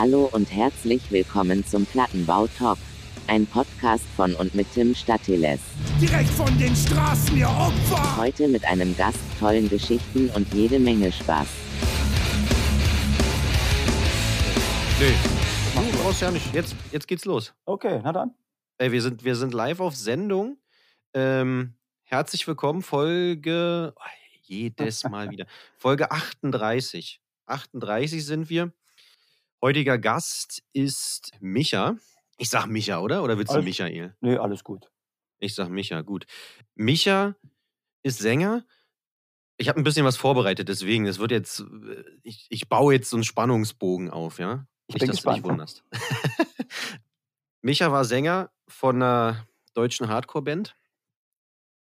Hallo und herzlich willkommen zum Plattenbau Talk. Ein Podcast von und mit Tim Statiles. Direkt von den Straßen, ihr Opfer! Heute mit einem Gast, tollen Geschichten und jede Menge Spaß. Nee. Du brauchst ja nicht. Jetzt, jetzt geht's los. Okay, na dann. Ey, wir sind, wir sind live auf Sendung. Ähm, herzlich willkommen, Folge. Oh, jedes Mal wieder. Folge 38. 38 sind wir. Heutiger Gast ist Micha. Ich sag Micha, oder? Oder willst du Alles- Michael? Nee, alles gut. Ich sag Micha, gut. Micha ist Sänger. Ich habe ein bisschen was vorbereitet, deswegen, das wird jetzt, äh, ich, ich baue jetzt so einen Spannungsbogen auf, ja? Ich Nicht, bin dass du dich gespannt. wunderst. Micha war Sänger von einer deutschen Hardcore-Band.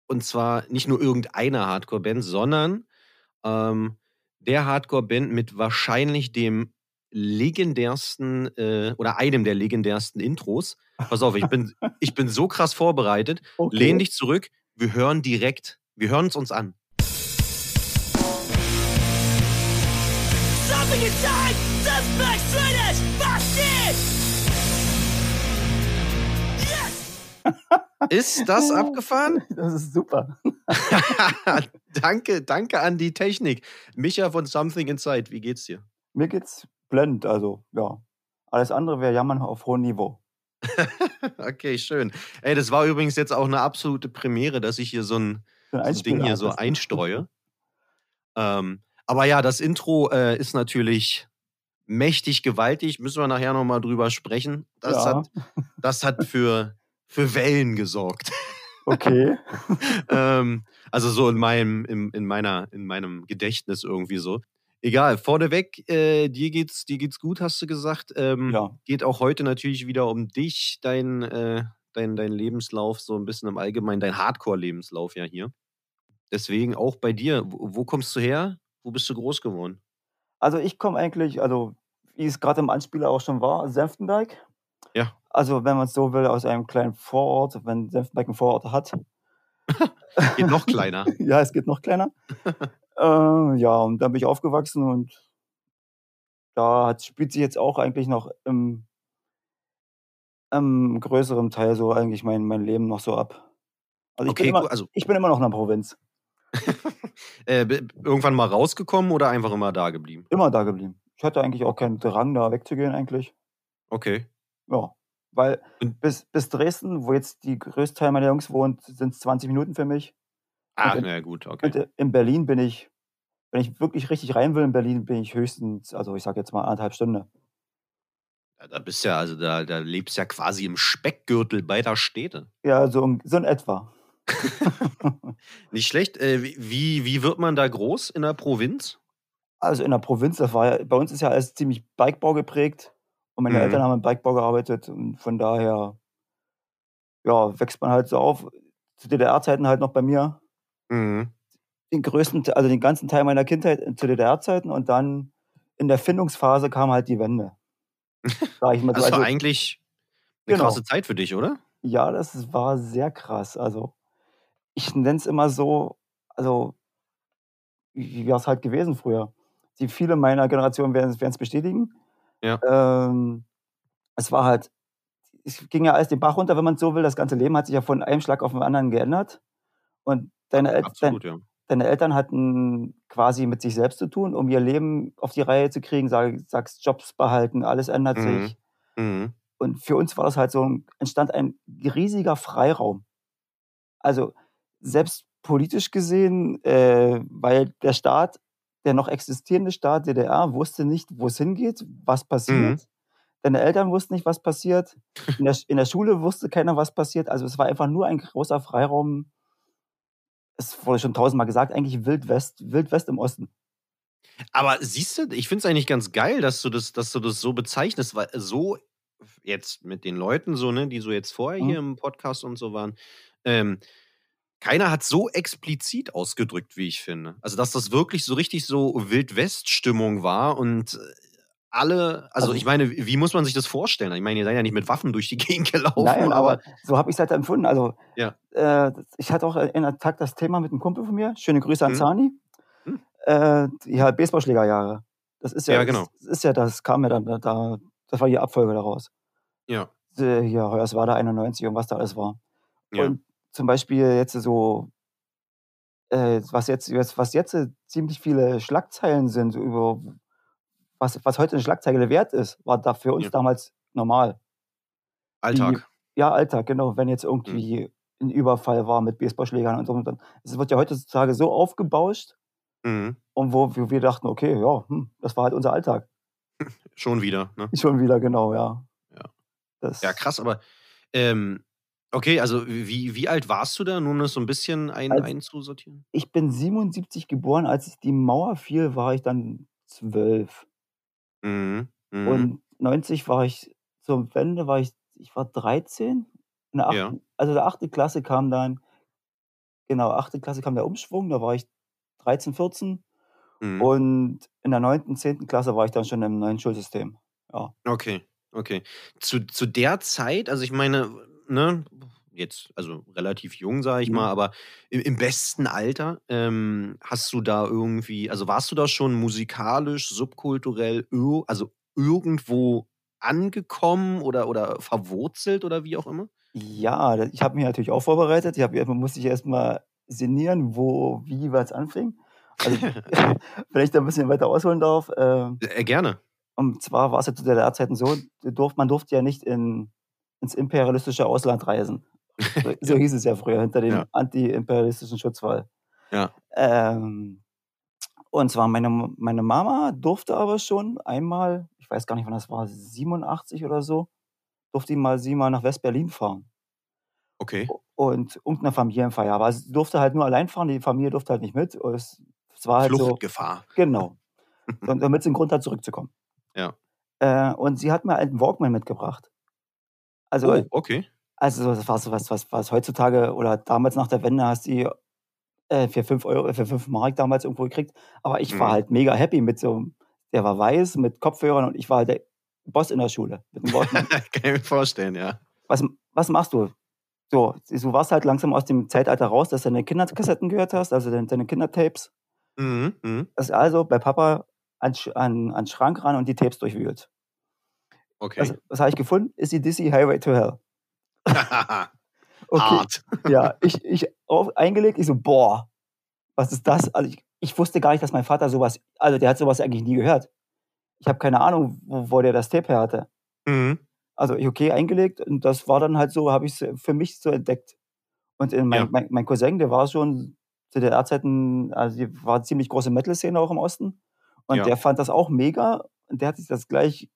Und zwar nicht nur irgendeiner Hardcore-Band, sondern ähm, der Hardcore-Band mit wahrscheinlich dem legendärsten äh, oder einem der legendärsten Intros. Pass auf, ich bin, ich bin so krass vorbereitet. Okay. Lehn dich zurück. Wir hören direkt, wir hören es uns an. Something inside says backsliders! Bastard! Yes! Ist das abgefahren? Das ist super. danke, danke an die Technik. Micha von Something Inside, wie geht's dir? Mir geht's blendend, also ja. Alles andere wäre Jammern auf hohem Niveau. Okay, schön. Ey, das war übrigens jetzt auch eine absolute Premiere, dass ich hier so ein, so ein Ding hier so einstreue. ähm, aber ja, das Intro äh, ist natürlich mächtig gewaltig. Müssen wir nachher nochmal drüber sprechen. Das, Ja. hat, das hat für, für Wellen gesorgt. Okay. ähm, also so in meinem, in, in, meiner, in meinem Gedächtnis irgendwie so. Egal, vorneweg, äh, dir, geht's, dir geht's gut, hast du gesagt. Ähm, Ja. Geht auch heute natürlich wieder um dich, dein, äh, dein, dein Lebenslauf, so ein bisschen im Allgemeinen, dein Hardcore-Lebenslauf ja hier. Deswegen auch bei dir, wo, wo kommst du her? Wo bist du groß geworden? Also ich komme eigentlich, also wie es gerade im Anspieler auch schon war, Senftenberg. Ja. Also wenn man es so will, aus einem kleinen Vorort, wenn Senftenberg einen Vorort hat. Geht noch kleiner. ja, es geht noch kleiner. äh, ja, und da bin ich aufgewachsen und da hat, spielt sich jetzt auch eigentlich noch im, im größeren Teil so eigentlich mein, mein Leben noch so ab. Also ich, Okay, bin immer, also ich bin immer noch in der Provinz. äh, irgendwann mal rausgekommen oder einfach immer da geblieben? Immer da geblieben. Ich hatte eigentlich auch keinen Drang, da wegzugehen eigentlich. Okay. Ja. Weil Und- bis, bis Dresden, wo jetzt die größte Teil meiner Jungs wohnt, sind es 20 Minuten für mich. Ah, na gut, okay. Und in Berlin bin ich, wenn ich wirklich richtig rein will in Berlin, bin ich höchstens, also ich sage jetzt mal anderthalb Stunden. Ja, da bist ja, also da, da lebst ja quasi im Speckgürtel beider Städte. Ja, so, in- so in etwa. Nicht schlecht. Äh, wie- wie, wird man da groß in der Provinz? Also in der Provinz, das war ja, bei uns ist ja alles ziemlich Bikebau geprägt. Und meine Mhm. Eltern haben im Bikebau gearbeitet und von daher, ja, wächst man halt so auf. Zu DDR-Zeiten halt noch bei mir. Mhm. Den größten, Te- also den ganzen Teil meiner Kindheit zu DDR-Zeiten und dann in der Findungsphase kam halt die Wende. Sag ich mal so. Das war Also, eigentlich eine Genau. krasse Zeit für dich, oder? ja, das war sehr krass. Also ich nenne es immer so, also wie wäre es halt gewesen früher. Die viele meiner Generation werden es bestätigen. Ja. Ähm, es war halt, es ging ja alles den Bach runter, wenn man so will. Das ganze Leben hat sich ja von einem Schlag auf den anderen geändert. Und deine, El dein, Absolut, ja. Deine Eltern hatten quasi mit sich selbst zu tun, um ihr Leben auf die Reihe zu kriegen. Sag, sagst Jobs behalten, alles ändert Mhm. sich. Mhm. Und für uns war das halt so, entstand ein riesiger Freiraum. Also selbst politisch gesehen, äh, weil der Staat, der noch existierende Staat DDR, wusste nicht, wo es hingeht, was passiert. Mhm. Deine Eltern wussten nicht, was passiert. In der, in der Schule wusste keiner, was passiert. Also es war einfach nur ein großer Freiraum. Es wurde schon tausendmal gesagt, eigentlich Wild West, Wild West im Osten. Aber siehst du, ich finde es eigentlich ganz geil, dass du das, dass du das so bezeichnest, weil so jetzt mit den Leuten so, ne, die so jetzt vorher Mhm. hier im Podcast und so waren, ähm, keiner hat so explizit ausgedrückt, wie ich finde. Also, dass das wirklich so richtig so Wildwest-Stimmung war und äh, alle, also, Also- ich meine, wie muss man sich das vorstellen? Ich meine, ihr seid ja nicht mit Waffen durch die Gegend gelaufen, Nein, aber, aber so habe ich es halt empfunden. Also, Ja. äh, ich hatte auch in der Tag das Thema mit einem Kumpel von mir. Schöne Grüße an Mhm. Zani. Mhm. Äh, die halt Baseballschlägerjahre. Das ist ja, Ja, genau. Das ist ja, das kam ja dann da, da Das war die Abfolge daraus. Ja. Äh, Hier, Hoyerswerda 91 und was da alles war. Ja. Und zum Beispiel jetzt so, äh, was jetzt, jetzt- was jetzt äh, ziemlich viele Schlagzeilen sind über was, was heute eine Schlagzeile wert ist, war da für uns Ja. damals normal. Alltag. Ja, Alltag, genau. Wenn Mhm. jetzt irgendwie ein Überfall war mit Baseballschlägern und so. Und dann, es wird ja heutzutage so aufgebauscht Mhm. und wo wir wir dachten, okay, ja, hm, das war halt unser Alltag. Schon wieder, ne? Schon wieder, genau, ja. Ja. Das, Ja, krass, aber ähm, okay, also wie, wie alt warst du da, nur um das so ein bisschen ein, Als- einzusortieren? Ich bin 77 geboren, als die Mauer fiel, war ich dann zwölf. Mhm. Mhm. Und 90 war ich, zur Wende war ich, ich war 13. In der Ja. achten, Also der achte Klasse kam dann, genau, achte Klasse kam der Umschwung, da war ich 13, 14. Mhm. Und in der neunten, zehnten Klasse war ich dann schon im neuen Schulsystem. Ja. Okay, okay. Zu, zu der Zeit, also ich meine, ne, jetzt, also relativ jung, sage ich Mhm. mal, aber im, im besten Alter, ähm, hast du da irgendwie, also warst du da schon musikalisch, subkulturell, also irgendwo angekommen oder, oder verwurzelt oder wie auch immer? Ja, ich habe mich natürlich auch vorbereitet. Ich hab, man musste ich erst mal sinnieren, wo, wie was anfing. Also, wenn ich da ein bisschen weiter ausholen darf. Äh, Äh, gerne. und zwar war es ja zu der Zeiten so, du durf, man durfte ja nicht in, ins imperialistische Ausland reisen. So, so hieß es ja früher, hinter dem Ja. anti-imperialistischen Schutzwall. Ja. Ähm, und zwar meine, meine Mama durfte aber schon einmal, ich weiß gar nicht, wann das war, 87 oder so, durfte mal sie mal nach West-Berlin fahren. Okay. Und irgendeine Familienfeier. Aber sie durfte halt nur allein fahren, die Familie durfte halt nicht mit. Es, es war halt so, Fluchtgefahr. genau. Und damit sie einen Grund hat, zurückzukommen. Ja. Äh, und sie hat mir einen Walkman mitgebracht. Also, Oh, okay. Also das war so was, was, was heutzutage oder damals nach der Wende hast du äh, für 5 Euro, für 5 Mark damals irgendwo gekriegt. Aber ich war Mhm. halt mega happy mit so, einem- der war weiß mit Kopfhörern und ich war halt der Boss in der Schule mit. Kann ich mir vorstellen, ja. was, was machst du? So, du warst halt langsam aus dem Zeitalter raus, dass du deine Kinderkassetten gehört hast, also deine, deine Kindertapes. Mhm. Das also bei Papa an, an, an den Schrank ran und die Tapes durchwühlt. Okay. Was, was habe ich gefunden? Ist die Dizzy Highway to Hell. Okay, Hart. ja, ich, ich auf, eingelegt, ich so, boah, was ist das? Also ich, ich wusste gar nicht, dass mein Vater sowas, also der hat sowas eigentlich nie gehört. Ich habe keine Ahnung, wo, wo der das Tape her hatte. Mhm. Also ich okay eingelegt und das war dann halt so, habe ich es für mich so entdeckt. Und in mein, Ja. mein, mein Cousin, der war schon zu der Zeiten, also die war ziemlich große Metal-Szene auch im Osten. Und Ja. der fand das auch mega und der hat sich das gleich,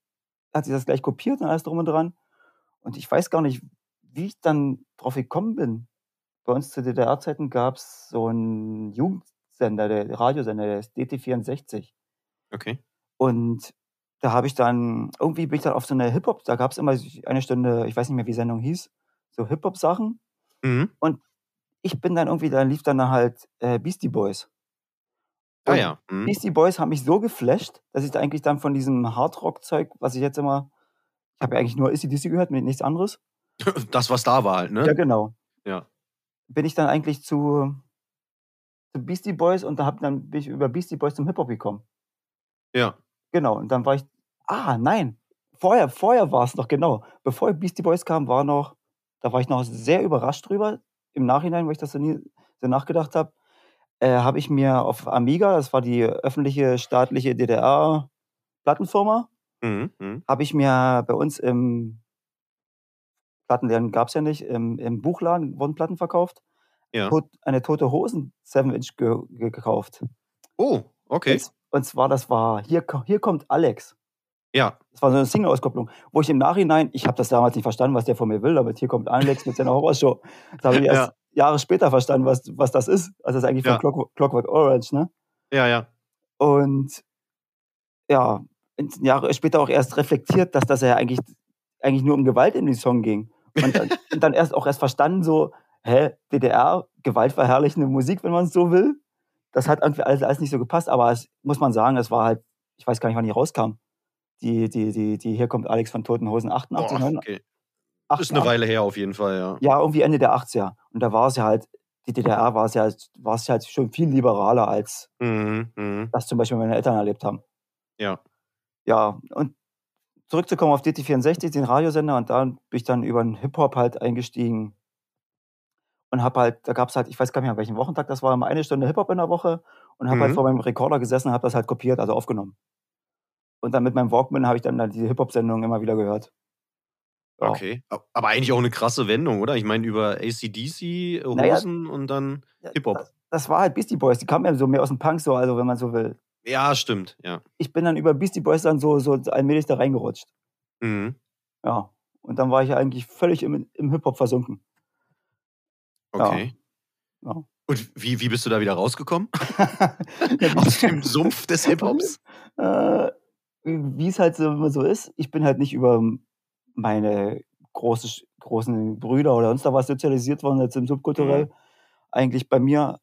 hat sich das gleich kopiert und alles drum und dran. Und ich weiß gar nicht, wie ich dann drauf gekommen bin. Bei uns zu DDR-Zeiten gab es so einen Jugendsender, der Radiosender, der ist DT64. Okay. Und da habe ich dann, irgendwie bin ich dann auf so eine Hip-Hop, da gab es immer eine Stunde, ich weiß nicht mehr, wie die Sendung hieß, so Hip-Hop-Sachen. Mhm. Ich bin dann irgendwie, da lief dann halt äh, Beastie Boys. Ah Und ja. Mhm. Beastie Boys haben mich so geflasht, dass ich da eigentlich dann von diesem Hardrock-Zeug, was ich jetzt immer, ich habe ja eigentlich nur ACDC gehört, mit nichts anderes. Das, was da war halt, ne? Ja, genau. Ja. Bin ich dann eigentlich zu, zu Beastie Boys und da hab, dann bin ich über Beastie Boys zum Hip-Hop gekommen. Ja. Genau, und dann war ich, ah, nein, vorher, vorher war es noch, genau. Bevor Beastie Boys kam, war noch, da war ich noch sehr überrascht drüber. Im Nachhinein, weil ich das so nie so nachgedacht habe, äh, habe ich mir auf Amiga, das war die öffentliche staatliche DDR-Plattenfirma, Mhm. Mhm. habe ich mir bei uns im Plattenladen gab es ja nicht, im, im Buchladen wurden Platten verkauft, Ja. tot, eine tote Hosen 7-Inch ge ge gekauft. Oh, okay. Und, und zwar, das war, hier, hier kommt Alex. Ja. Das war so eine Single-Auskopplung, wo ich im Nachhinein, ich habe das damals nicht verstanden, was der von mir will, aber hier kommt Alex mit seiner Horrorshow. Das habe ich erst Jahre später verstanden, was, was das ist. Also das ist eigentlich von Ja. Clock, Clockwork Orange, ne? Ja, ja. Und ja, Jahre später auch erst reflektiert, dass das ja eigentlich, eigentlich nur um Gewalt in den Song ging. Und dann, und dann erst auch erst verstanden, so, hä, DDR, gewaltverherrlichende Musik, wenn man es so will. Das hat irgendwie alles, alles nicht so gepasst, aber es muss man sagen, es war halt, ich weiß gar nicht, wann die rauskam. Die, die, die, die, hier kommt Alex von Toten Hosen, 88, Boah, 89, okay. Ist eine Weile her auf jeden Fall, ja. ja, irgendwie Ende der 80er. Und da war es ja halt, die DDR war es ja, war es ja halt schon viel liberaler, als Mhm. Mhm. das zum Beispiel meine Eltern erlebt haben. Ja. Ja, und zurückzukommen auf DT64, den Radiosender, und da bin ich dann über den Hip-Hop halt eingestiegen und habe halt, da gab es halt, ich weiß gar nicht mehr, welchen Wochentag das war, immer eine Stunde Hip-Hop in der Woche und habe halt Mhm. vor meinem Rekorder gesessen und habe das halt kopiert, also aufgenommen. Und dann mit meinem Walkman habe ich dann, dann diese Hip-Hop-Sendung immer wieder gehört. Ja. Okay. Aber eigentlich auch eine krasse Wendung, oder? Ich meine, über ACDC, äh, Naja, Hosen und dann Hip-Hop. Das, das war halt Beastie Boys, die kamen ja so mehr aus dem Punk, so, also wenn man so will. Ja, stimmt, ja. Ich bin dann über Beastie Boys dann so, so allmählich da reingerutscht. Mhm. Ja. Und dann war ich ja eigentlich völlig im, im Hip-Hop versunken. Okay. Ja. Und wie, wie bist du da wieder rausgekommen? Ja, Aus dem Sumpf des Hip-Hops? äh, wie es halt so, immer so ist, ich bin halt nicht über meine große, großen Brüder oder sonst da was sozialisiert worden, jetzt im Subkulturell. Mhm. Eigentlich bei mir,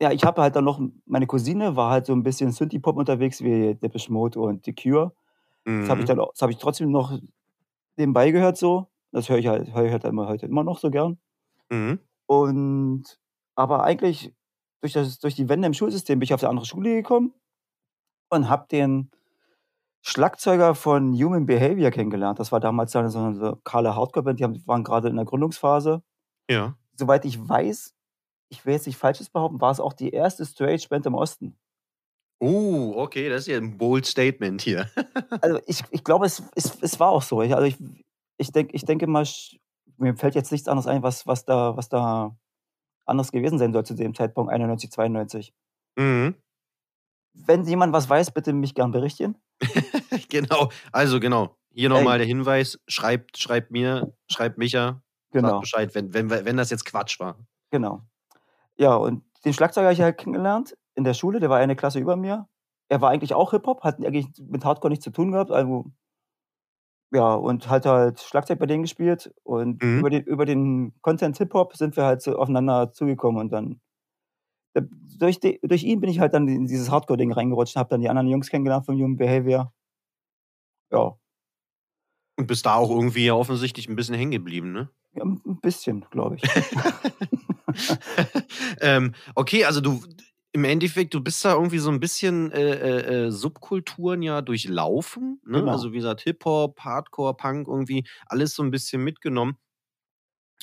ja, ich habe halt dann noch, meine Cousine war halt so ein bisschen Synthie-Pop unterwegs, wie Depeche Mode und The Cure. Das habe ich Mhm. dann das habe ich trotzdem noch nebenbei gehört so. Das höre ich halt, höre ich halt immer, heute immer noch so gern. Mhm. Und aber eigentlich durch, das, durch die Wende im Schulsystem bin ich auf eine andere Schule gekommen und habe den Schlagzeuger von Human Behavior kennengelernt. Das war damals so eine lokale Hardcore-Band, die haben, waren gerade in der Gründungsphase. Ja. Soweit ich weiß, ich will jetzt nicht Falsches behaupten, war es auch die erste Straight-Band im Osten. Oh, okay, das ist ja ein bold Statement hier. Also ich, ich glaube, es, es, es war auch so. Ich, also ich, ich, denk, ich denke mal, mir fällt jetzt nichts anderes ein, was, was, da, was da anders gewesen sein soll zu dem Zeitpunkt 91, 92. Mhm. Wenn jemand was weiß, bitte mich gern berichten. genau, also genau. Hier nochmal der Hinweis: schreibt, schreibt mir, schreibt Micha, sagt Genau, Bescheid, wenn, wenn, wenn das jetzt Quatsch war. genau. Ja, und den Schlagzeuger habe ich halt kennengelernt in der Schule, der war eine Klasse über mir. Er war eigentlich auch Hip-Hop, hat eigentlich mit Hardcore nichts zu tun gehabt. Also, ja, und hat halt Schlagzeug bei denen gespielt. Und Mhm. über, den, über den Content Hip-Hop sind wir halt so aufeinander zugekommen. Und dann, durch, die, durch ihn bin ich halt dann in dieses Hardcore-Ding reingerutscht und habe dann die anderen Jungs kennengelernt vom Human Behavior. Ja, Und bist da auch irgendwie ja offensichtlich ein bisschen hängen geblieben, ne? Ja ein bisschen, glaube ich. ähm, okay, also du im Endeffekt, du bist da irgendwie so ein bisschen äh, äh, äh, Subkulturen ja durchlaufen. Ne? Genau. Also wie gesagt, Hip-Hop, Hardcore, Punk, irgendwie alles so ein bisschen mitgenommen.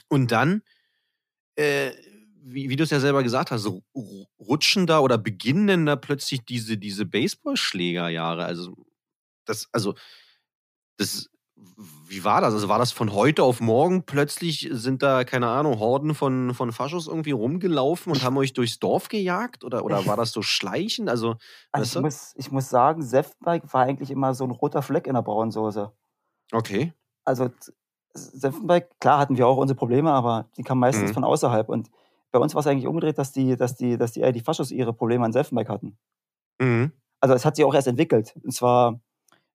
Und dann, äh, wie, wie du es ja selber gesagt hast, so rutschen da oder beginnen da plötzlich diese, diese Baseballschlägerjahre. Also, das, also, das, wie war das? Also war das von heute auf morgen plötzlich sind da, keine Ahnung, Horden von, von Faschos irgendwie rumgelaufen und haben euch durchs Dorf gejagt? Oder, oder war das so schleichend? Also, Also ich muss, ich muss sagen, Senfteig war eigentlich immer so ein roter Fleck in der Braunsoße. Okay. Also Senftenberg, klar hatten wir auch unsere Probleme, aber die kamen meistens Mhm. von außerhalb. Und bei uns war es eigentlich umgedreht, dass die, dass die, dass die, eher die Faschos ihre Probleme an Senftenberg hatten. Mhm. Also es hat sich auch erst entwickelt. Und zwar,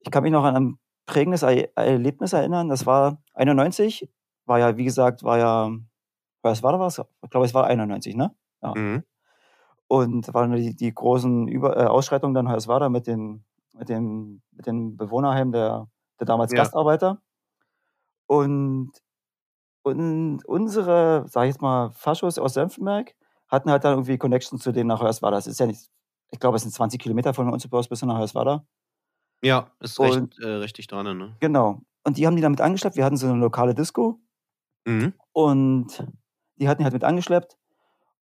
ich kann mich noch an ein prägendes Er- Erlebnis erinnern. Das war 91, war ja, wie gesagt, war ja, was war da was? Ich glaube, es war 91, ne? Mhm. Und da waren die, die großen Über äh, Ausschreitungen dann Hoyerswerda mit den, mit dem, mit dem Bewohnerheim der, der damals Ja. Gastarbeiter. Und, und unsere, sag ich jetzt mal, Faschos aus Senftenberg hatten halt dann irgendwie Connection zu denen nach Hoyerswerda. Das ist ja nicht, ich glaube, es sind 20 Kilometer von uns bis nach Hoyerswerda. Ja, ist recht, Und- äh, richtig dran, ne? Genau. Und die haben die damit angeschleppt. Wir hatten so eine lokale Disco Mhm. und die hatten die halt mit angeschleppt.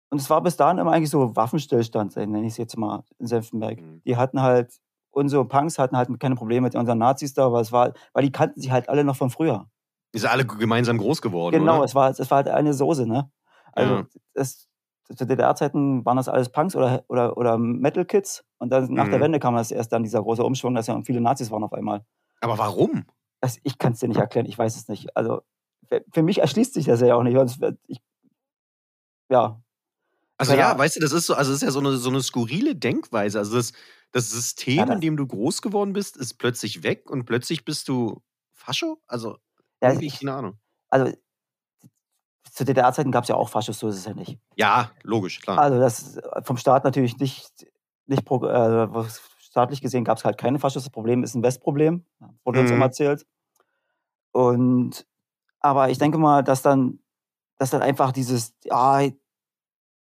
Und es war bis dahin immer eigentlich so Waffenstillstand, nenne ich es jetzt mal, in Senftenberg. Mhm. Die hatten halt, unsere Punks hatten halt keine Probleme mit unseren Nazis da, weil es war, weil die kannten sich halt alle noch von früher. Die sind alle gemeinsam groß geworden, Genau, oder? es war, es war halt eine Soße, ne? Also Ja. das, zu DDR-Zeiten waren das alles Punks oder, oder, oder Metal-Kids. Und dann nach der Mhm. Wende kam das erst dann dieser große Umschwung, dass ja viele Nazis waren auf einmal. Aber warum? Das, ich kann es dir nicht erklären, ich weiß es nicht. Also für, mich erschließt sich das ja auch nicht. Ich, ja, Also ja, Ahnung. weißt du, das ist so, also das ist ja so eine, so eine skurrile Denkweise. Also das, das System, Ja, das- in dem du groß geworden bist, ist plötzlich weg und plötzlich bist du Fascho? Also, ja ich, keine Ahnung. also zu DDR-Zeiten gab es ja auch Faschos, so ist es ja nicht. Ja, logisch, klar. Also das vom Staat natürlich nicht, nicht pro, äh, staatlich gesehen gab es halt keine Faschos. Das Problem ist ein Westproblem, wurde uns Mhm. immer erzählt. Und aber ich denke mal, dass dann, dass dann einfach dieses, ja,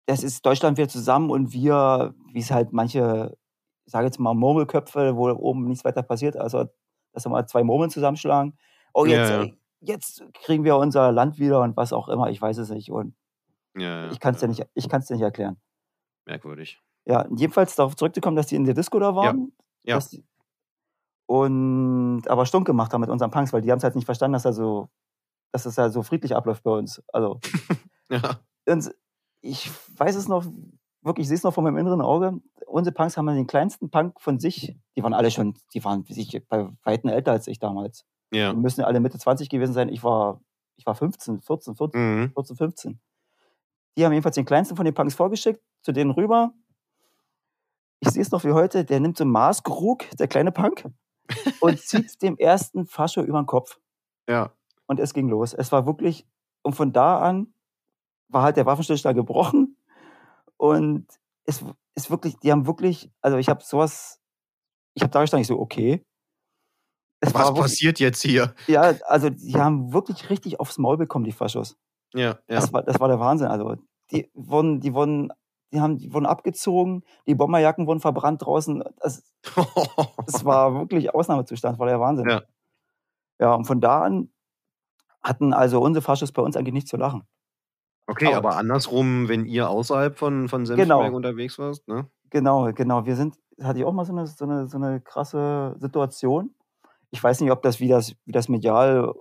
das ist Deutschland wieder zusammen und wir, wie es halt manche, ich sage jetzt mal Murmelköpfe, wo oben nichts weiter passiert, also dass wir mal zwei Murmeln zusammenschlagen. Oh, jetzt, Ja, ja. Jetzt kriegen wir unser Land wieder und was auch immer, ich weiß es nicht. Und Ja, ja. ich kann es dir ja. nicht, ich kann's dir nicht erklären. Merkwürdig. Ja, jedenfalls darauf zurückzukommen, dass die in der Disco da waren. ja. Die, und aber stunk gemacht haben mit unseren Punks, weil die haben es halt nicht verstanden, dass er so, dass es ja so friedlich abläuft bei uns. Also Ja. und ich weiß es noch, wirklich, ich sehe es noch vor meinem inneren Auge. Unsere Punks haben den kleinsten Punk von sich, die waren alle schon, die waren sich bei Weitem älter als ich damals. Ja. Die müssen alle Mitte 20 gewesen sein. Ich war, ich war 15, 14, 14, Mhm. 14, 15. Die haben jedenfalls den kleinsten von den Punks vorgeschickt, zu denen rüber. Ich sehe es noch wie heute, der nimmt so einen Maßkrug, der kleine Punk, und zieht dem ersten Fascho über den Kopf. Ja. Und es ging los. Es war wirklich, und von da an war halt der Waffenstillstand gebrochen. Und es ist wirklich, die haben wirklich, also ich habe sowas, ich habe da gestanden, ich so, okay. Es Was wirklich, passiert jetzt hier? ja, also die haben wirklich richtig aufs Maul bekommen, die Faschos. Ja, ja. Das, war, das war der Wahnsinn. Also die wurden, die wurden, die haben, die wurden abgezogen, die Bomberjacken wurden verbrannt draußen. Das, das war wirklich Ausnahmezustand, das war der Wahnsinn. Ja. ja, und von da an hatten also unsere Faschos bei uns eigentlich nicht zu lachen. okay, aber- aber andersrum, wenn ihr außerhalb von, von Genau. Senftenberg unterwegs warst, ne? Genau, genau. Wir sind, das hatte ich auch mal so eine, so eine, so eine krasse Situation. Ich weiß nicht, ob das, wie das, wie das medial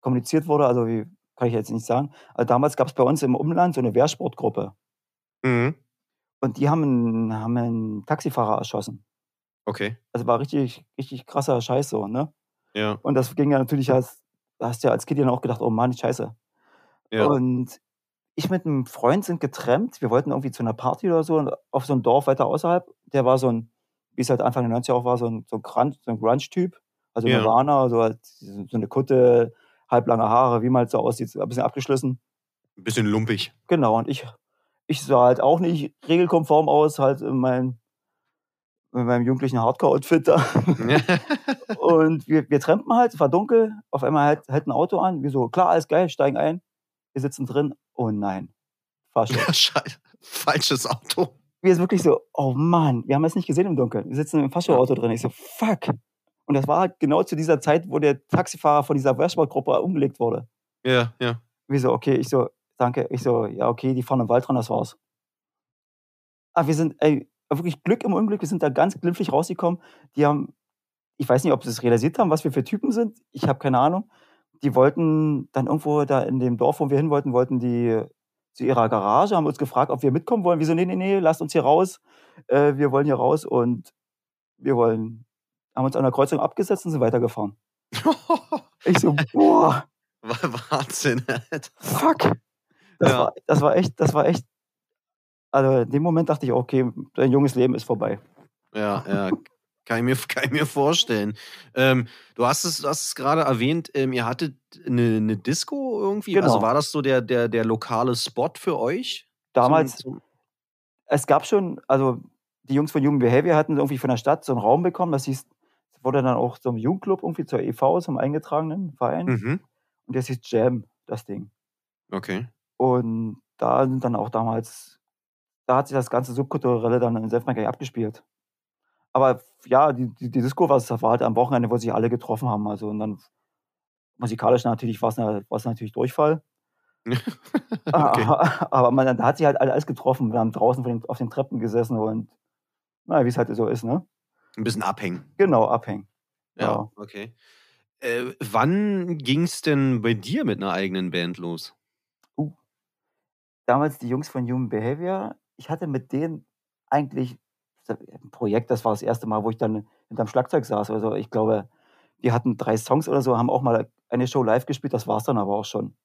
kommuniziert wurde, also wie, kann ich jetzt nicht sagen. Aber damals gab es bei uns im Umland so eine Wehrsportgruppe. Mhm. Und die haben einen, haben einen Taxifahrer erschossen. Okay. Also war richtig, richtig krasser Scheiß so, ne? Ja. Und das ging ja natürlich als, hast ja als Kind dann auch gedacht, oh Mann, scheiße. Ja. Und ich mit einem Freund sind getrennt. Wir wollten irgendwie zu einer Party oder so auf so ein Dorf weiter außerhalb. Der war so ein, wie es halt Anfang der 90er auch war, so ein, so ein Grunge, so ein Grunge-Typ. Also Ja. Nirvana, so, halt, so eine Kutte, halblange Haare, wie man halt so aussieht, ein bisschen abgeschlissen. Ein bisschen lumpig. Genau, und ich, ich sah halt auch nicht regelkonform aus, halt in meinem, in meinem jugendlichen Hardcore-Outfit da. Und wir, wir trampen halt, es war dunkel, auf einmal halt, halt ein Auto an. Wir so, klar, alles geil, steigen ein. Wir sitzen drin. Oh nein, Fahrstuhl. Scheiße. Falsches Auto. wir sind wirklich so, oh Mann, wir haben es nicht gesehen im Dunkeln. Wir sitzen im Fahrstuhlauto drin. Ich so, fuck. Und das war halt genau zu dieser Zeit, wo der Taxifahrer von dieser Wehrsportgruppe umgelegt wurde. Ja, ja. Wir so, okay, ich so, danke. Ich so, ja, okay, die fahren im Wald dran, das war's. Aber wir sind, ey, wirklich Glück im Unglück, wir sind da ganz glimpflich rausgekommen. Die haben, ich weiß nicht, ob sie es realisiert haben, was wir für Typen sind. Ich habe keine Ahnung. Die wollten dann irgendwo da in dem Dorf, wo wir hin wollten, wollten die zu ihrer Garage, haben uns gefragt, ob wir mitkommen wollen. Wir so, nee, nee, nee, lasst uns hier raus. Äh, wir wollen hier raus und wir wollen, haben uns an der Kreuzung abgesetzt und sind weitergefahren. Ich so, boah, Wahnsinn. Alter. fuck. Das, Ja. war, das war echt, das war echt. Also in dem Moment dachte ich, okay, dein junges Leben ist vorbei. Ja, ja. Kann ich mir, kann ich mir vorstellen. Ähm, du hast es, du hast es gerade erwähnt, ähm, ihr hattet eine, eine Disco irgendwie. Genau. Also war das so der, der, der lokale Spot für euch? Damals, zum, es gab schon, also die Jungs von Human Behavior hatten irgendwie von der Stadt so einen Raum bekommen, das hieß, wurde dann auch zum Jugendclub irgendwie zur EV, zum eingetragenen Verein. mhm. Und das hieß Jam, das Ding. Okay. Und da sind dann auch damals, da hat sich das ganze Subkulturelle dann in Selfmade gleich abgespielt. Aber ja, die, die, die Disco war, es war halt am Wochenende, wo sich alle getroffen haben. Also und dann musikalisch natürlich war es na- war es natürlich Durchfall. okay. Aber, aber man, da hat sich halt alles getroffen. Wir haben draußen auf den Treppen gesessen und naja, wie es halt so ist, ne? Ein bisschen abhängen. Genau, abhängen. Ja, Ja. okay. Äh, wann ging es denn bei dir mit einer eigenen Band los? damals die Jungs von Human Behavior, ich hatte mit denen eigentlich ein Projekt, das war das erste Mal, wo ich dann hinterm Schlagzeug saß. Also ich glaube, wir hatten drei Songs oder so, haben auch mal eine Show live gespielt, das war es dann aber auch schon.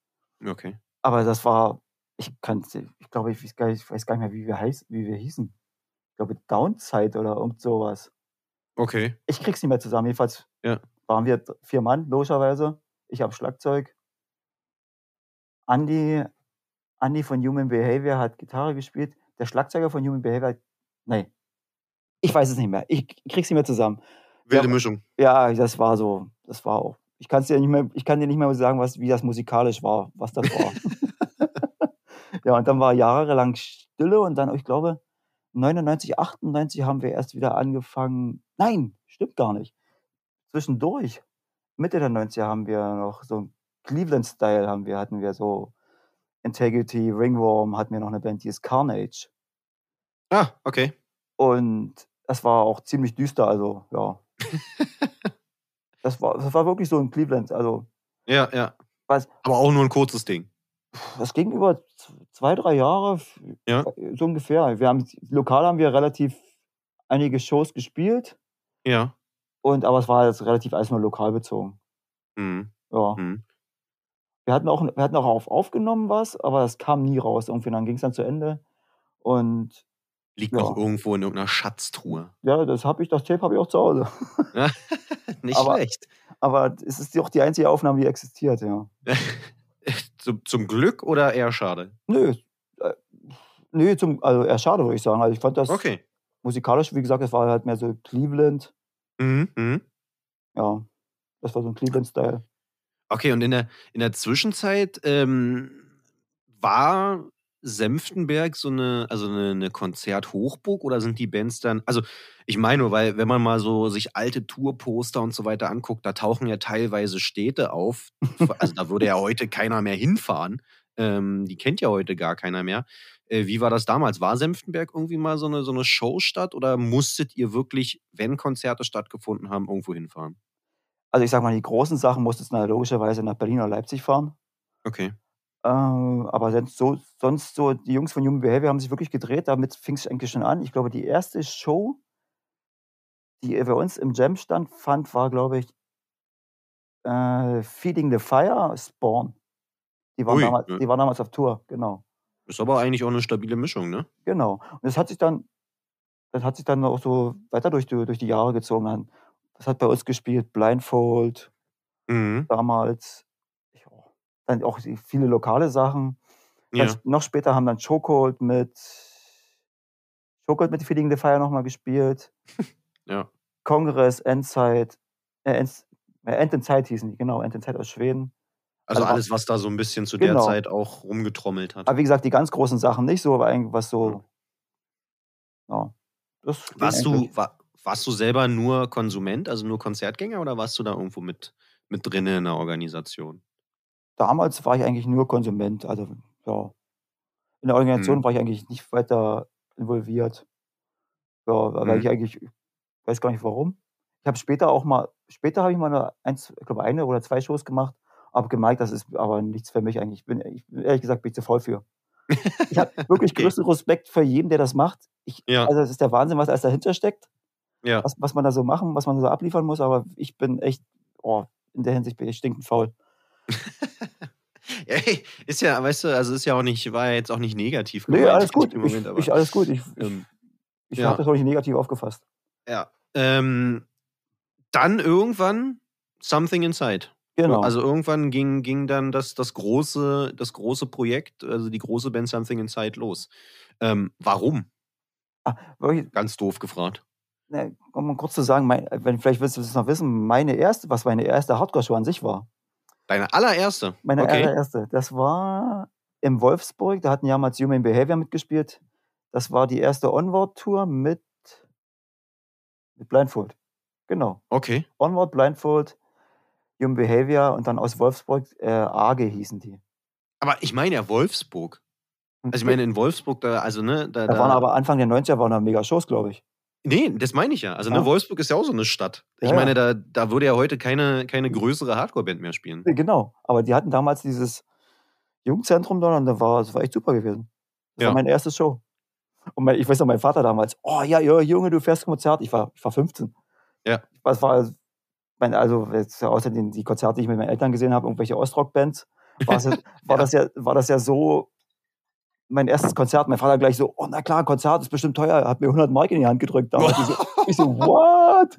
Okay. Aber das war, ich kann, ich glaube, ich weiß gar nicht, ich weiß gar nicht mehr, wie wir, heiß, wie wir hießen. Ich glaube, Downside oder irgend sowas. Okay. Ich krieg's nicht mehr zusammen. Jedenfalls Ja. waren wir vier Mann, logischerweise. Ich habe Schlagzeug. Andy, Andy von Human Behavior hat Gitarre gespielt. Der Schlagzeuger von Human Behavior, hat- nee, ich weiß es nicht mehr. Ich krieg's nicht mehr zusammen. Wilde Ja. Mischung. Ja, das war so, das war auch. Ich kann's dir nicht mehr, ich kann dir nicht mehr sagen, was, wie das musikalisch war, was das war. ja, und dann war jahrelang Stille und dann, ich glaube, 99, 98 haben wir erst wieder angefangen. Nein, stimmt gar nicht. zwischendurch, Mitte der 90er haben wir noch so 'n Cleveland-Style haben wir hatten wir so Integrity, Ringworm hatten wir noch 'ne Band, die ist Carnage. Ah, okay. Und das war auch ziemlich düster, also ja. Das war das war wirklich so in Cleveland, also Ja, ja. Was Aber auch nur 'n kurzes Ding. Das ging über z 2, 3 Jahre, Ja. so ungefähr. Wir haben lokal haben wir relativ einige Shows gespielt Ja. und aber es war jetzt relativ alles nur lokal bezogen. Mhm. Ja. Mhm. Wir hatten auch wir hatten auch auf aufgenommen was, aber das kam nie raus irgendwie. Dann ging's dann zu Ende und Liegt Ja. noch irgendwo in irgend 'ner Schatztruhe. ja, das habe ich das Tape habe ich auch zu Hause. Nicht Aber schlecht. aber es ist auch die einzige Aufnahme, die existiert, ja. Zum zum Glück oder eher schade? Nö, äh, ne, zum also eher schade, würde ich sagen. Also, ich fand das Okay. musikalisch, wie gesagt, das war halt mehr so Cleveland. Mhm, mhm. Ja, das war so 'n Cleveland-Style. Okay, und in der in der Zwischenzeit, ähm, war Senftenberg so 'ne also 'ne 'ne Konzerthochburg oder sind die Bands dann also, ich meine nur, weil wenn man mal so sich alte Tourposter und so weiter anguckt, da tauchen ja teilweise Städte auf. Also, da würde ja heute keiner mehr hinfahren. Ähm, die kennt ja heute gar keiner mehr. Äh, wie war das damals? War Senftenberg irgendwie mal so 'ne so 'ne Showstadt oder musstet ihr wirklich, wenn Konzerte stattgefunden haben, irgendwo hinfahren? Also, ich sage mal, die großen Sachen musstest du logischerweise nach Berlin oder Leipzig fahren. Okay. Äh, aber sonst so sonst so die Jungs von Human Behaviour haben sich wirklich gedreht, damit fing's eigentlich schon an. Ich glaube, die erste Show die bei uns im Jam stand fand, war, glaube ich äh, Feeding the Fire, Spawn. Die waren Ui, damals ja. die waren damals auf Tour, genau. Ist aber eigentlich auch 'ne stabile Mischung, ne? Genau. Und das hat sich dann das hat sich dann auch so weiter durch die durch die Jahre gezogen. Das hat bei uns gespielt Blindfold Mhm. damals. Dann auch viele lokale Sachen. Ja. noch später haben dann Chokehold mit Chokehold mit Feeding the Fire noch mal gespielt. Ja. Kongress, Endzeit, äh, Ends äh, End in Zeit hießen die, genau, End in Zeit aus Schweden. Also, Also, alles, was da so 'n bisschen zu der Genau. Zeit auch rumgetrommelt hat. Aber wie gesagt, die ganz großen Sachen nicht so, aber eigentlich was so ja, das Warst du eigentlich. wa warst du selber nur Konsument, also nur Konzertgänger oder warst du da irgendwo mit mit drinne in der Organisation? Damals war ich eigentlich nur Konsument, also ja. In der Organisation Mhm. war ich eigentlich nicht weiter involviert. Ja, weil Mhm. ich eigentlich weiß gar nicht warum. Ich habe später auch mal später habe ich mal 'ne 1 ich glaube, 1 oder 2 Shows gemacht, habe gemerkt, das ist aber nichts für mich eigentlich. Ich bin ich ehrlich gesagt bin ich zu faul für. Ich habe wirklich Okay. größten Respekt vor jedem, der das macht. Ich Ja. also, das ist der Wahnsinn, was dahinter steckt, Ja. was was man da so machen was man so abliefern muss, aber ich bin echt oh, in der Hinsicht bin ich stinkend faul. Hey, ist ja weißt du, also, ist ja auch nicht war ja jetzt auch nicht negativ Ne, gemeint alles gut. im Ich Moment, aber, ich alles gut. Ich ich ähm, ich ja. habe das auch nicht negativ aufgefasst. Ja. Ähm, dann irgendwann Something Inside. Genau. Also, irgendwann ging ging dann das das große das große Projekt, also, die große Band Something Inside los. Ähm, warum? Ah, Ganz doof gefragt. ne, um mal kurz zu sagen, mein wenn vielleicht willst du das noch wissen, meine erste was meine erste Hardcore-Show an sich war. Deine allererste? Meine Okay. allererste. Das war in Wolfsburg, da hatten damals Human Behaviour mitgespielt. Das war die erste Onward-Tour mit mit Blindfold. Genau. Okay. Onward, Blindfold, Human Behaviour und dann aus Wolfsburg, äh, Arge hießen die. Aber ich meine ja Wolfsburg. Also, ich meine in Wolfsburg, da also, ne, da Da waren da aber Anfang der 90er waren da mega Shows, glaube ich. Ne, das meine ich ja. Also, ne, Ja. Wolfsburg ist ja auch so 'ne Stadt. Ich Ja, meine, da da würde ja heute keine keine größere Hardcore-Band mehr spielen. Ne, genau. Aber die hatten damals dieses Jugendzentrum da und da war das war echt super gewesen. Das Ja. war meine erste Show. Und mein ich weiß noch, mein Vater damals: „Oh ja, ja, Junge, du fährst Konzert.“ Ich war ich war 15. Ja. Das war also, jetzt außer den die Konzerte, die ich mit meinen Eltern gesehen habe, irgendwelche Ostrock-Bands, war's ja war das ja war das ja so mein erstes Konzert. Mein Vater gleich so: „Oh, na klar, Konzert ist bestimmt teuer.“ Hat mir 100 Mark in die Hand gedrückt damals. Ich so ich so: „What?“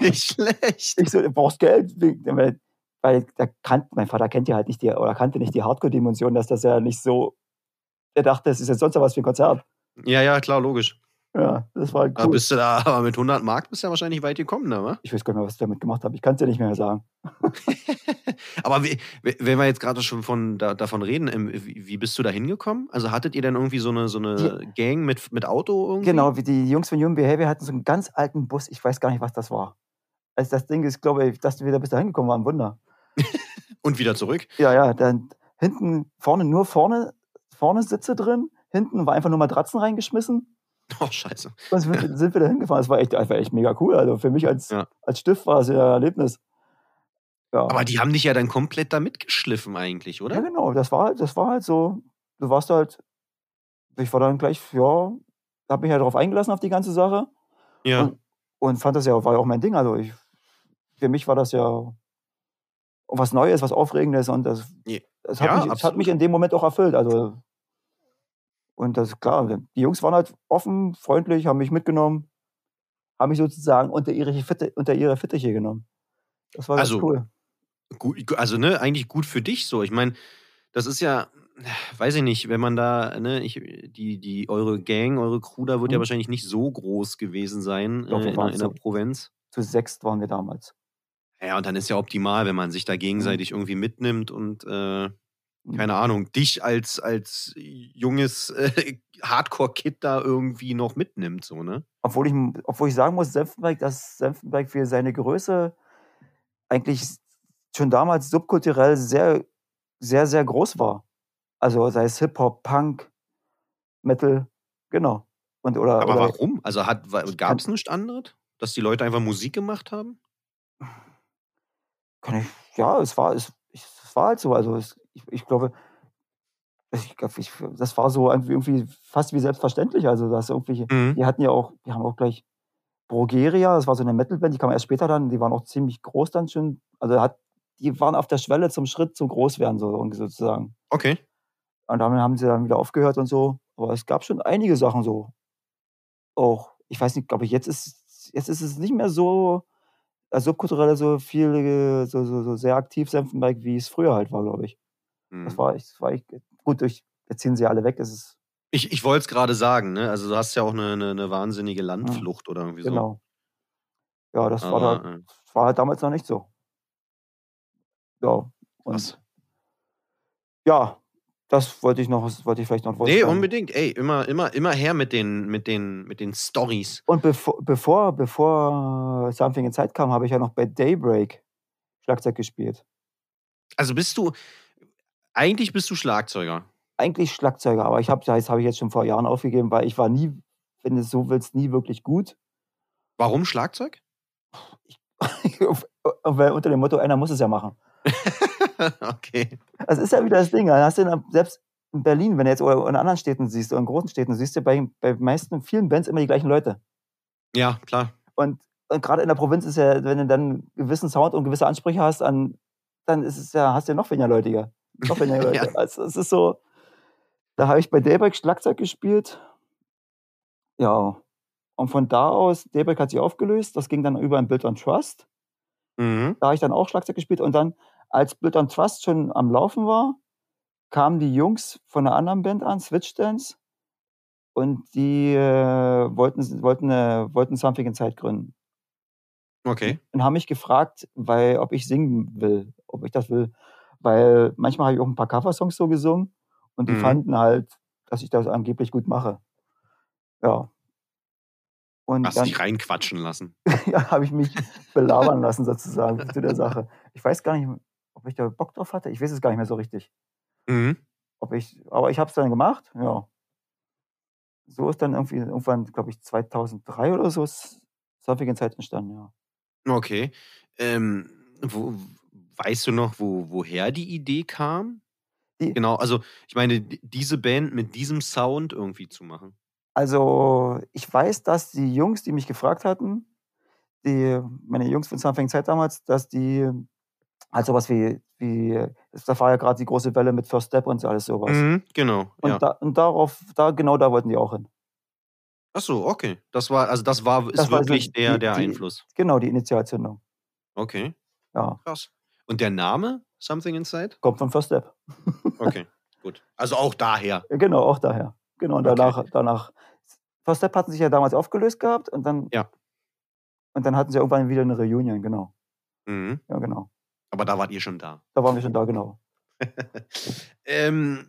Nicht schlecht. Ich so: „Du brauchst Geld?“ Weil weil der kannt mein Vater kennt ja halt nicht die oder kannte nicht die Hardcore-Dimension, dass das ja nicht so der dachte, das ist ja sonst was für 'n Konzert. Ja, ja, klar, logisch. Ja, das war Da cool. bist du da aber mit 100 Mark bist du ja wahrscheinlich weit gekommen da, wa? Ich weiß gar nicht mehr, was ich damit gemacht habe. Ich kann's dir nicht mehr sagen. Aber wie we wenn wir jetzt grade schon von da davon reden, ähm, wie bist du da hingekommen? Also, hattet ihr dann irgendwie so 'ne so 'ne Gang mit mit Auto irgendwie? Genau, wie die Jungs von Human Behaviour hatten so 'n ganz alten Bus. Ich weiß gar nicht, was das war. als das Ding ist, glaube ich, dass wir wieder bis dahin gekommen waren, Wunder. Und wieder zurück. Ja, ja, dann hinten, vorne, nur vorne, vorne Sitze drin, hinten war einfach nur Matratzen reingeschmissen. Oh, scheiße. Und sind, wir da hingefahren. Das war echt, das war echt mega cool. Also für mich als, Ja. als Stift war es ja ein Erlebnis. Ja. Aber die haben dich ja dann komplett da mitgeschliffen eigentlich, ja, oder? genau, das war, halt- das war halt so, du warst halt, ich war dann gleich, ja, habe mich ja darauf eingelassen auf die ganze Sache. Ja. Und, und fand das ja, war ja auch mein Ding. Also ich, für mich war das ja was Neues, was Aufregendes und das, Ja, das, hat, ja, mich, das hat mich in dem Moment auch erfüllt. Also und das ist klar, die Jungs waren halt offen, freundlich, haben mich mitgenommen, haben mich sozusagen unter ihre, Fitte, unter ihre Fittiche genommen. Das war ganz Also, cool. Gut, also, ne, eigentlich gut für dich so. Ich meine, das ist ja, weiß ich nicht, wenn man da, ne, ich, die, die, eure Gang, eure Crew da wird ja Mhm. wahrscheinlich nicht so groß gewesen sein Doch, äh, wir in, in der Provinz. Zu sechst waren wir damals. Ja, und dann ist ja optimal, wenn man sich da gegenseitig irgendwie mitnimmt und äh, Mhm. Keine Ahnung, dich als, als junges äh, Hardcore-Kid da irgendwie noch mitnimmt, so, ne? Obwohl ich, obwohl ich sagen muss, Senftenberg, dass Senftenberg für seine Größe eigentlich schon damals subkulturell sehr, sehr, sehr groß war. Also sei es Hip-Hop, Punk, Metal, genau. Und, oder, Aber oder, warum? Also gab es nichts anderes? Dass die Leute einfach Musik gemacht haben? Kann ich, ja, es war, es, es war halt so. Also es, ich, ich glaube, ich, glaub, ich, das war so irgendwie, fast wie selbstverständlich. Also dass irgendwelche, Mhm. die hatten ja auch, die haben auch gleich Brogeria, das war so eine Metalband, die kam erst später dann, die waren auch ziemlich groß dann schon. Also hat, die waren auf der Schwelle zum Schritt zum Großwerden so, sozusagen. Okay. Und damit haben sie dann wieder aufgehört und so. Aber es gab schon einige Sachen so. Auch, ich weiß nicht, glaube ich, jetzt ist, jetzt ist es nicht mehr so, als subkulturell so viel, äh, so, so, so sehr aktiv Senftenberg, wie es früher halt war, glaube ich. Das Mhm. war, ich, das war ich, gut, durch, jetzt ziehen sie alle weg, es ist, Ich, ich wollte es gerade sagen, ne? Also du hast ja auch eine, eine, eine wahnsinnige Landflucht oder irgendwie so. genau. Ja, das war, Aber, da, äh, das war halt damals noch nicht so. Ja, und krass. ja, das wollte ich noch, das wollte ich vielleicht noch Nee, loswerden. unbedingt. Ey, immer, immer, immer her mit den, mit den, mit den Stories. Und bevor, bevor, bevor Something in Zeit kam, habe ich ja noch bei Daybreak Schlagzeug gespielt. Also bist du, eigentlich bist du Schlagzeuger. Eigentlich Schlagzeuger, aber ich habe das habe ich jetzt schon vor Jahren aufgegeben, weil ich war nie, wenn du es so willst, nie wirklich gut. Warum Schlagzeug? weil unter dem Motto, einer muss es ja machen. okay. Das ist ja wieder das Ding. Dann hast du selbst in Berlin, wenn du jetzt oder in anderen Städten siehst, oder in großen Städten, siehst du bei, bei meisten, vielen Bands immer die gleichen Leute. Ja, klar. Und, und gerade in der Provinz ist ja, wenn du dann einen gewissen Sound und gewisse Ansprüche hast, an, dann ist es ja, hast du ja noch weniger Leute. hier. Noch weniger Leute. Ja. Also es ist so, da habe ich bei Daybreak Schlagzeug gespielt. Ja. Und von da aus, Daybreak hat sich aufgelöst, das ging dann über ein Build on Trust. Mhm. Da habe ich dann auch Schlagzeug gespielt. Und dann, als Build on Trust schon am Laufen war, kamen die Jungs von einer anderen Band an, Switch Dance. Und die äh, wollten, wollten, äh, wollten Something in Zeit gründen. Okay. Und haben mich gefragt, weil, ob ich singen will, ob ich das will. Weil manchmal habe ich auch ein paar Coversongs so gesungen und die Mhm. fanden halt, dass ich das angeblich gut mache. Ja. Und Hast dann dich reinquatschen lassen. ja, habe ich mich belabern lassen sozusagen zu der Sache. Ich weiß gar nicht, ob ich da Bock drauf hatte. Ich weiß es gar nicht mehr so richtig. Mhm. Ob ich, aber ich habe es dann gemacht, ja. So ist dann irgendwie irgendwann, glaube ich, 2003 oder so ist in Zeit entstanden, ja. Okay. Ähm, wo, weißt du noch, wo, woher die Idee kam? Die- Genau, also ich meine, diese Band mit diesem Sound irgendwie zu machen. Also, ich weiß, dass die Jungs, die mich gefragt hatten, die, meine Jungs von Something in Zeit damals, dass die halt sowas wie, wie da war ja gerade die große Welle mit First Step und so alles sowas. Mhm, genau. Und, Ja. da, und darauf, da, genau da wollten die auch hin. Ach so, okay. Das war, also das war, ist Das war wirklich der, die- der die- Einfluss. Genau, die Initialzündung. Okay, Ja, krass. Und der Name Something Inside? kommt von First Step. Okay, gut. Also auch daher. Genau, auch daher. Genau, und Okay. danach, danach. First Step hatten sich ja damals aufgelöst gehabt und dann, Ja. und dann hatten sie irgendwann wieder eine Reunion, genau. Mhm. Ja, genau. Aber da wart ihr schon da. Da waren wir schon da, genau. ähm,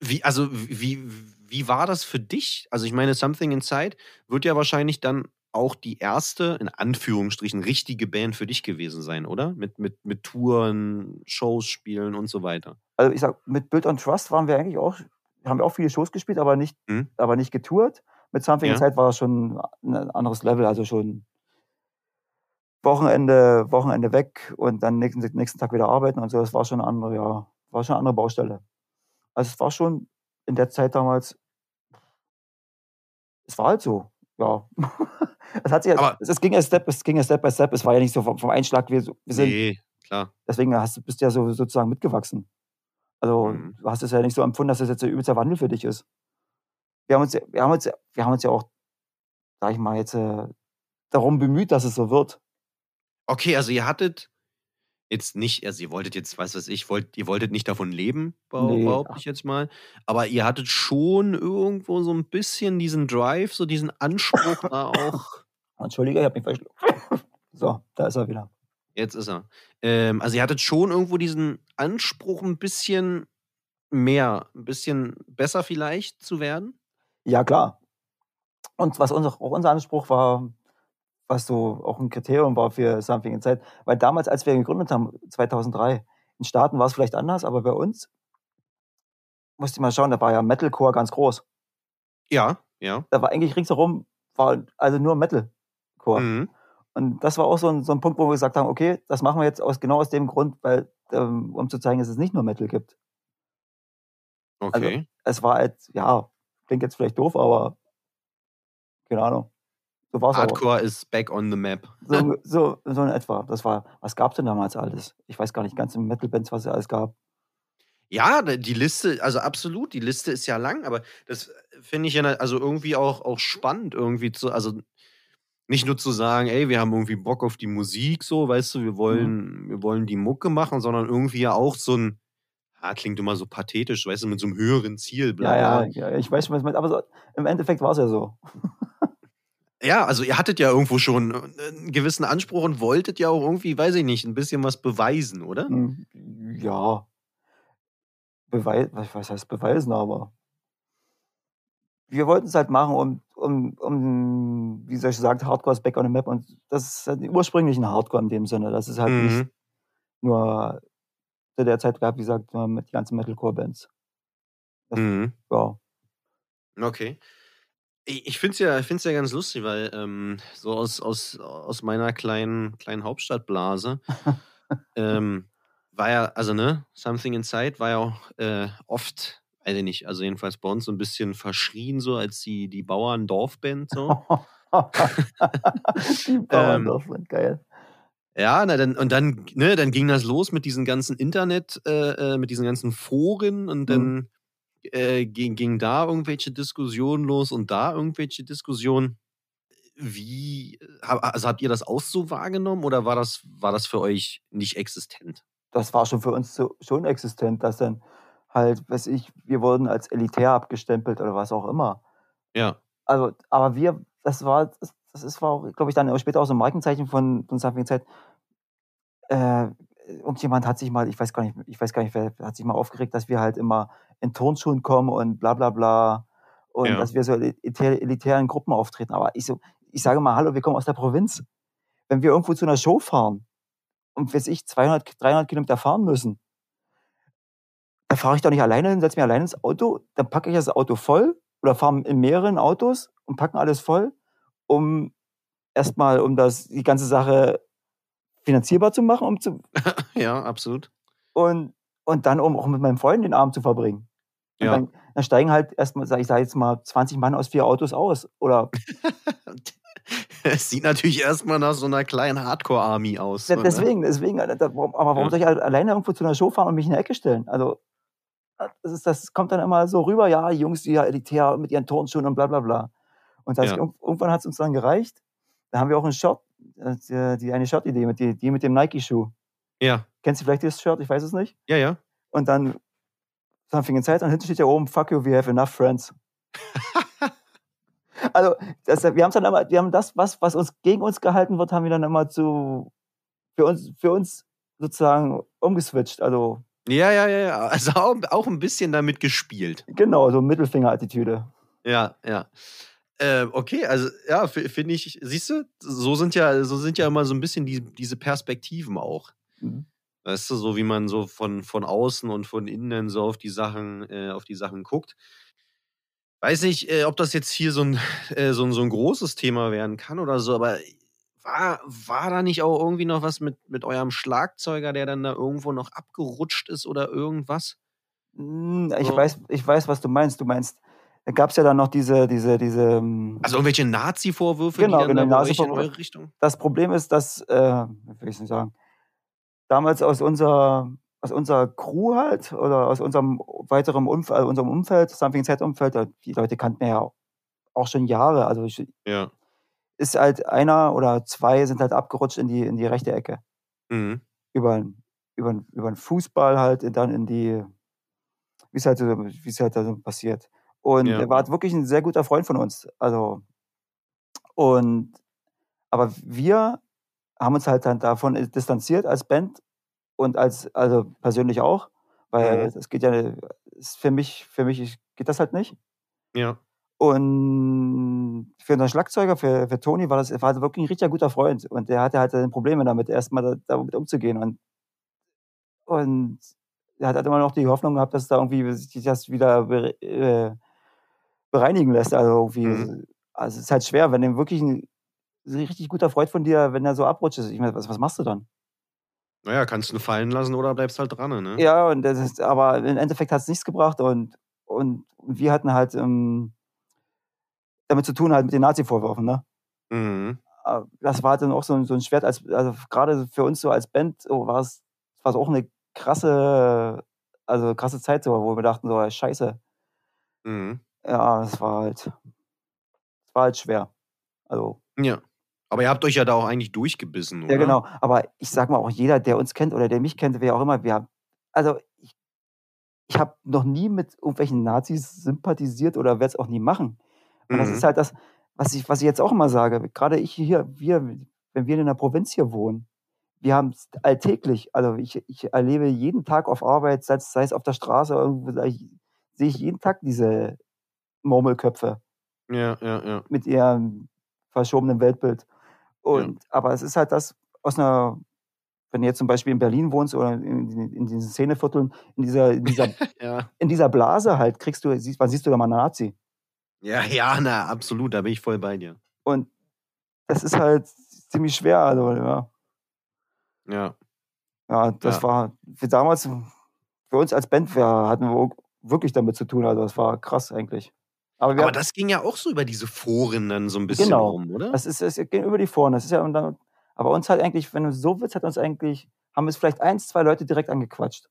wie, also, wie, wie war das für dich? Also, ich meine, Something Inside wird ja wahrscheinlich dann auch die erste, in Anführungsstrichen, richtige Band für dich gewesen sein, oder? Mit, mit, mit Touren, Shows spielen und so weiter. Also ich sag, mit Build on Trust waren wir eigentlich auch, haben wir auch viele Shows gespielt, aber nicht, Hm? aber nicht getourt. Mit Something Ja. Inside war es schon ein anderes Level, also schon Wochenende, Wochenende weg und dann nächsten, nächsten Tag wieder arbeiten und so. Das war schon eine andere, ja, war schon eine andere Baustelle. Also es war schon in der Zeit damals, es war halt so, ja. es hat sich, Aber- es, es ging ja Step, es ging ja Step by Step. Es war ja nicht so vom, vom Einschlag, so- wir sind Nee, klar. deswegen hast, du- bist du ja so, sozusagen mitgewachsen. Also Mhm. du hast es ja nicht so empfunden, dass das jetzt ein übelster Wandel für dich ist. Wir haben uns, ja- wir haben uns, wir haben uns ja auch, sag ich mal, jetzt äh, darum bemüht, dass es so wird. Okay, also ihr hattet jetzt nicht, also ihr wolltet jetzt, weiß was ich, wollt, ihr wolltet nicht davon leben, behau- Nee. behaupte ich jetzt mal. Aber ihr hattet schon irgendwo so ein bisschen diesen Drive, so diesen Anspruch da auch. Entschuldige, ich habe mich verschluckt. So, da ist er wieder. Jetzt ist er. Ähm, also ihr hattet schon irgendwo diesen Anspruch, ein bisschen mehr, ein bisschen besser vielleicht zu werden. Ja, klar. Und was unser, auch unser Anspruch war, was so auch ein Kriterium war für Something in Zeit, weil damals, als wir gegründet haben, 2003, in Staaten war es vielleicht anders, aber bei uns, musste ich mal schauen, da war ja Metalcore ganz groß. Ja, ja. da war eigentlich ringsherum, war also nur Metalcore. Mhm. Und das war auch so ein, so ein Punkt, wo wir gesagt haben, okay, das machen wir jetzt aus, genau aus dem Grund, weil, ähm, um zu zeigen, dass es nicht nur Metal gibt. Okay. Es war halt, ja, klingt jetzt vielleicht doof, aber keine Ahnung. So war es aber. Hardcore ist back on the map. So, so, so in etwa. Das war, was gab es denn damals alles? Ich weiß gar nicht, ganze Metal-Bands, was es alles gab. Ja, die Liste, also absolut, die Liste ist ja lang, aber das äh, finde ich ja also irgendwie auch, auch spannend, irgendwie zu, also nicht nur zu sagen, ey, wir haben irgendwie Bock auf die Musik, so, weißt du, wir wollen, wir wollen die Mucke machen, sondern irgendwie ja auch so ein, ah, klingt immer so pathetisch, weißt du, mit so einem höheren Ziel, bla, Ja, ja, ja, ich weiß schon, was aber so, im Endeffekt war es ja so. Ja, also ihr hattet ja irgendwo schon äh, einen gewissen Anspruch und wolltet ja auch irgendwie, weiß ich nicht, ein bisschen was beweisen, oder? Hm, Ja. Beweis, was heißt beweisen, aber wir wollten es halt machen, um, um, um, wie soll ich sagen, Hardcore ist back on the map und das ist halt den ursprünglichen Hardcore in dem Sinne. Das ist halt nicht Mhm. nur zu der Zeit gab, wie gesagt, nur mit den ganzen Metalcore-Bands. Mhm. Ja. Okay. Ich, ich finde es ja, ich find's ja ganz lustig, weil ähm, so aus, aus, aus meiner kleinen, kleinen Hauptstadtblase ähm, war ja, also ne, Something Inside war ja auch äh, oft, weiß ich nicht, also jedenfalls bei uns so ein bisschen verschrien, so als die, die Bauern-Dorfband so. die Bauern, das sind geil. Ja, na, dann, und dann, ne, dann ging das los mit diesen ganzen Internet, äh, äh, mit diesen ganzen Foren und dann äh, ging, ging da irgendwelche Diskussionen los und da irgendwelche Diskussionen. Wie, also habt ihr das auch so wahrgenommen oder war das, war das für euch nicht existent? das war schon für uns so, schon existent, dass dann halt, weiß ich, wir wurden als elitär abgestempelt oder was auch immer. Ja. Also, aber wir, das war, das, das ist, war auch, glaube ich, dann auch später auch so ein Markenzeichen von, von Something Zeit. Äh, irgendjemand hat sich mal, ich weiß gar nicht, ich weiß gar nicht, wer hat sich mal aufgeregt, dass wir halt immer in Turnschuhen kommen und bla bla bla und Ja. dass wir so elitär, elitären Gruppen auftreten. Aber ich so, ich sage mal, hallo, wir kommen aus der Provinz. Wenn wir irgendwo zu einer Show fahren und weiß ich 200, 300 Kilometer fahren müssen, da fahre ich doch nicht alleine hin, setze mich alleine ins Auto, dann packe ich das Auto voll oder fahre in mehreren Autos und packen alles voll, um erstmal, um das, die ganze Sache finanzierbar zu machen, um zu, ja, absolut. und, und dann, um auch mit meinem Freund den Abend zu verbringen. Und Ja. dann, dann steigen halt erstmal, sag ich sage jetzt mal, 20 Mann aus vier Autos aus. Oder Es sieht natürlich erstmal nach so einer kleinen Hardcore-Army aus. so, ne? deswegen, deswegen, aber warum Ja. soll ich alleine irgendwo zu einer Show fahren und mich in eine Ecke stellen? Also, das, ist, das kommt dann immer so rüber, ja, die Jungs, die ja elitär mit ihren Turnschuhen und bla bla bla. Und das, Ja. irg- irgendwann hat es uns dann gereicht. Da haben wir auch ein Shirt, äh, die, die eine Shirt-Idee, mit, die, die mit dem Nike-Schuh. Ja, Kennst du vielleicht das Shirt? Ich weiß es nicht. ja, ja. Und dann Something in Zeit und hinten steht ja oben, fuck you, we have enough friends. also, das, wir haben dann immer, wir haben das, was, was uns gegen uns gehalten wird, haben wir dann immer zu, für uns, für uns sozusagen umgeswitcht. Also, Ja, ja, ja, ja. Also auch, auch ein bisschen damit gespielt. genau, so Mittelfinger-Attitüde. Ja, ja. Äh, okay, also ja, finde ich, siehst du, so sind ja, so sind ja immer so ein bisschen die, diese Perspektiven auch. Mhm. Weißt du, so wie man so von, von außen und von innen so auf die Sachen, äh, auf die Sachen guckt. Weiß nicht, äh, ob das jetzt hier so ein, äh, so, ein, so ein großes Thema werden kann oder so, aber war, war da nicht auch irgendwie noch was mit, mit eurem Schlagzeuger, der dann da irgendwo noch abgerutscht ist oder irgendwas? Hm, Ich So. weiß, ich weiß, was du meinst. Du meinst, da gab es ja dann noch diese, diese, diese. ähm, Also irgendwelche Nazi-Vorwürfe, Genau, die dann genau, euch in eure Richtung? Das Problem ist, dass, äh, wie will ich es sagen, damals aus unserer, aus unserer Crew halt oder aus unserem weiteren Umfeld, also unserem Umfeld, Something Set Umfeld, die Leute kannten ja auch schon Jahre. Also ich, Ja. ist halt einer oder zwei sind halt abgerutscht in die, in die rechte Ecke. Mhm. Über, über, über den Fußball halt, und dann in die, wie es halt, so- wie es halt so passiert. Und Ja. er war halt wirklich ein sehr guter Freund von uns. Also, und, aber wir haben uns halt dann davon distanziert als Band und als, also persönlich auch, weil Mhm. das geht ja, für mich, für mich geht das halt nicht. Ja. Und für unseren Schlagzeuger, für, für Toni, war das war wirklich ein richtig guter Freund. Und der hatte halt dann Probleme damit, erstmal da, damit umzugehen. Und, und er hat halt immer noch die Hoffnung gehabt, dass da irgendwie sich das wieder äh, bereinigen lässt. Also irgendwie, Mhm. also es ist halt schwer, wenn dem wirklich ein richtig guter Freund von dir, wenn er so abrutscht ist. Ich meine, was, was machst du dann? Naja, kannst du fallen lassen oder bleibst halt dran, ne? Ja, und das ist, aber im Endeffekt hat es nichts gebracht und, und wir hatten halt ähm, damit zu tun halt mit den Nazi-Vorwürfen, ne? Mhm. äh, das war dann auch so ein, so ein Schwert, als, also gerade für uns so als Band so war es war es auch eine krasse, also krasse Zeit so, wo wir dachten so, scheiße, Mhm. Ja, es war halt, es war halt schwer. Also, Ja. Aber ihr habt euch ja da auch eigentlich durchgebissen, oder? ja genau, aber ich sag mal auch jeder, der uns kennt oder der mich kennt, wer auch immer, wir haben, also ich, ich habe noch nie mit irgendwelchen Nazis sympathisiert oder werde es auch nie machen. Und das Mhm. ist halt das, was ich, was ich jetzt auch immer sage. Gerade ich hier, wir, wenn wir in der Provinz hier wohnen, wir haben es alltäglich, also ich, ich erlebe jeden Tag auf Arbeit, sei es, sei es auf der Straße, irgendwo, sehe ich jeden Tag diese Murmelköpfe Ja, ja, ja. mit ihrem verschobenen Weltbild. Und, aber es ist halt das aus einer, wenn du jetzt zum Beispiel in Berlin wohnst oder in, in, in diesen Szenevierteln, in dieser, in dieser, Ja. in dieser Blase halt, kriegst du, siehst, wann siehst du da mal einen Nazi? Ja, ja, na, absolut, da bin ich voll bei dir. Und das ist halt ziemlich schwer. Also, ja, Ja. ja das Ja. war für damals, für uns als Band, wir hatten wir wirklich damit zu tun. Also, das war krass eigentlich. Aber, Aber das ging ja auch so über diese Foren dann so ein bisschen Genau. rum, oder? das ist, es geht über die Vorne. Das ist ja, und dann, aber uns hat eigentlich, wenn du so willst, hat uns eigentlich, haben es vielleicht eins, zwei Leute direkt angequatscht.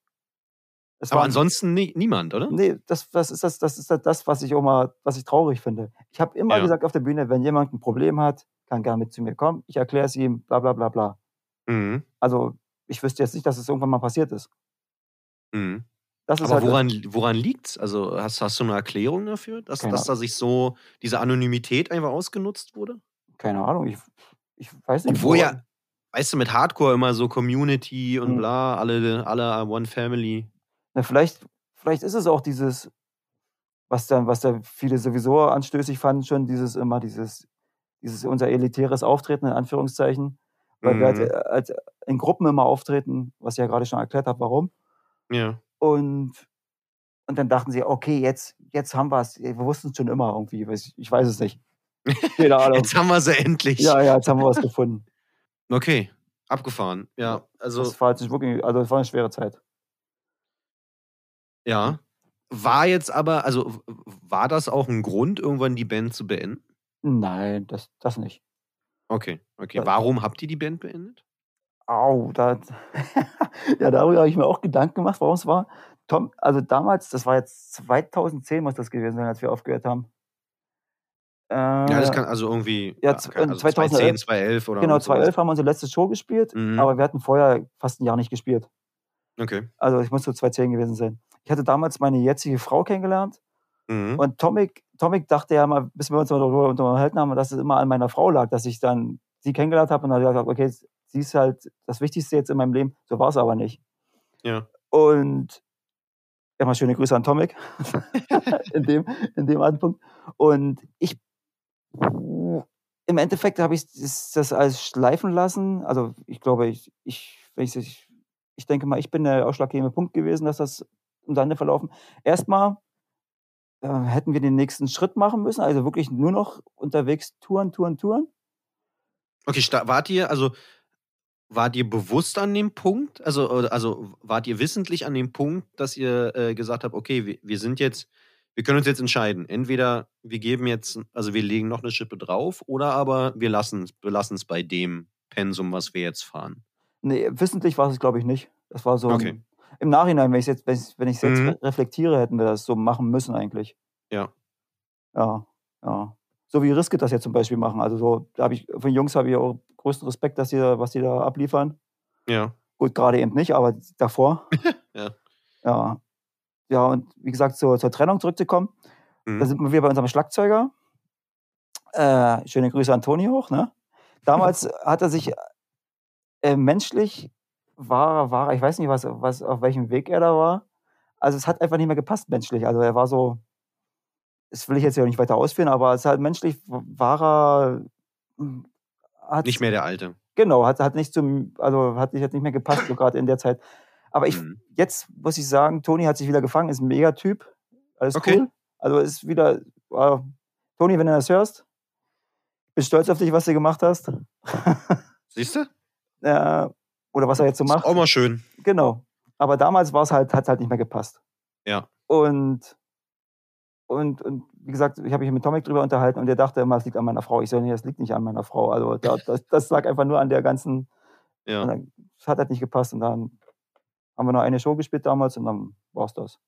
Es Aber war- ansonsten nie, niemand, oder? Nee, das, das ist das, das ist das- das, was ich auch mal, was ich traurig finde. Ich habe immer Ja. gesagt auf der Bühne, wenn jemand ein Problem hat, kann gerne mit zu mir kommen. Ich erkläre es ihm, bla bla bla bla. Mhm. Also ich wüsste jetzt nicht, dass es irgendwann mal passiert ist. Mhm. Aber halt woran, woran liegt's? Also hast, hast du eine Erklärung dafür, dass, dass da sich so diese Anonymität einfach ausgenutzt wurde? keine Ahnung. Ich, ich weiß nicht. Obwohl woran- ja, weißt du, mit Hardcore immer so Community und Mhm. bla, alle, alle One Family. Na, vielleicht, vielleicht ist es auch dieses, was dann, was da viele sowieso anstößig fanden, schon dieses immer dieses, dieses unser elitäres Auftreten in Anführungszeichen, weil wir halt, Mhm. äh, halt in Gruppen immer auftreten, was ich ja gerade schon erklärt habe, warum. Ja. Und, und dann dachten sie, okay, jetzt, jetzt haben wir es. Wir wussten es schon immer irgendwie. Ich weiß es nicht. Keine Ahnung. Jetzt haben wir sie endlich. ja, ja, jetzt haben wir was gefunden. Okay, abgefahren. Ja, also Das war jetzt wirklich, also das war eine schwere Zeit. ja. War jetzt aber, also war das auch ein Grund, irgendwann die Band zu beenden? Nein, das, das nicht. Okay, okay. Ja. Warum habt ihr die Band beendet? Au, da, ja, darüber habe ich mir auch Gedanken gemacht, warum es war. Tom, also damals, das war jetzt 2010 muss das gewesen sein, als wir aufgehört haben. Äh, Ja, das kann also irgendwie ja, also 2011 2010, 2011 oder genau, irgend sowas. 2011 haben wir unsere letzte Show gespielt, Mhm. aber wir hatten vorher fast ein Jahr nicht gespielt. Okay. Also ich muss so 2010 gewesen sein. Ich hatte damals meine jetzige Frau kennengelernt Mhm. und Tomic, Tomic dachte ja mal, bis wir uns mal darüber unterhalten haben, dass es immer an meiner Frau lag, dass ich dann sie kennengelernt habe und dann gesagt, okay, sie ist halt das Wichtigste jetzt in meinem Leben. So war es aber nicht. Ja. Und erstmal schöne Grüße an Tomic in dem, in dem Anpunkt. Und ich Im Endeffekt habe ich das, das alles schleifen lassen. Also ich glaube, ich, ich, ich, ich, denke mal, ich bin der ausschlaggebende Punkt gewesen, dass das im Sande verlaufen. Erstmal äh, hätten wir den nächsten Schritt machen müssen, also wirklich nur noch unterwegs touren, touren, touren. Okay, wart ihr, also wart ihr bewusst an dem Punkt? Also, oder- also wart ihr wissentlich an dem Punkt, dass ihr äh, gesagt habt, okay, wir, wir sind jetzt, wir können uns jetzt entscheiden. Entweder wir geben jetzt, also wir legen noch eine Schippe drauf, oder aber wir lassen es es bei dem Pensum, was wir jetzt fahren. Nee, wissentlich war es, glaube ich, nicht. Das war so Okay. ein, im Nachhinein, wenn ich jetzt, wenn ich jetzt Mhm. re- reflektiere, hätten wir das so machen müssen eigentlich. Ja. Ja, ja. So wie Riske das jetzt zum Beispiel machen. Also so, da habe ich, von Jungs habe ich auch größten Respekt, dass die, da- was die da abliefern. Ja. Gut, gerade eben nicht, aber davor. Ja. Ja. Ja, und wie gesagt, zur, zur Trennung zurückzukommen, Mhm. da sind wir bei unserem Schlagzeuger. Äh, schöne Grüße an Toni hoch, ne? Damals hat er sich äh, menschlich war, war, ich weiß nicht, was, was, auf welchem Weg er da war. Also es hat einfach nicht mehr gepasst menschlich. Also er war so, das will ich jetzt ja nicht weiter ausführen, aber es halt menschlich war er, hm, hat, Nicht mehr der Alte. Genau, hat, hat nicht zum, also hat nicht, hat nicht mehr gepasst, so gerade in der Zeit. Aber ich, Mhm. jetzt muss ich sagen, Toni hat sich wieder gefangen, ist ein Megatyp. Alles Okay. cool. Also ist wieder, äh, Toni, wenn du das hörst, bin stolz auf dich, was du gemacht hast. Siehst du? äh, oder was er jetzt so Ist macht. auch mal schön. Genau. Aber damals war es halt, hat halt nicht mehr gepasst. Ja. Und, und, und wie gesagt, ich habe mich mit Tomek drüber unterhalten und der dachte immer, es liegt an meiner Frau. Ich so, nee, es liegt nicht an meiner Frau. Also da, das, das lag einfach nur an der ganzen, Ja. es hat halt nicht gepasst. Und dann haben wir noch eine Show gespielt damals und dann war es das.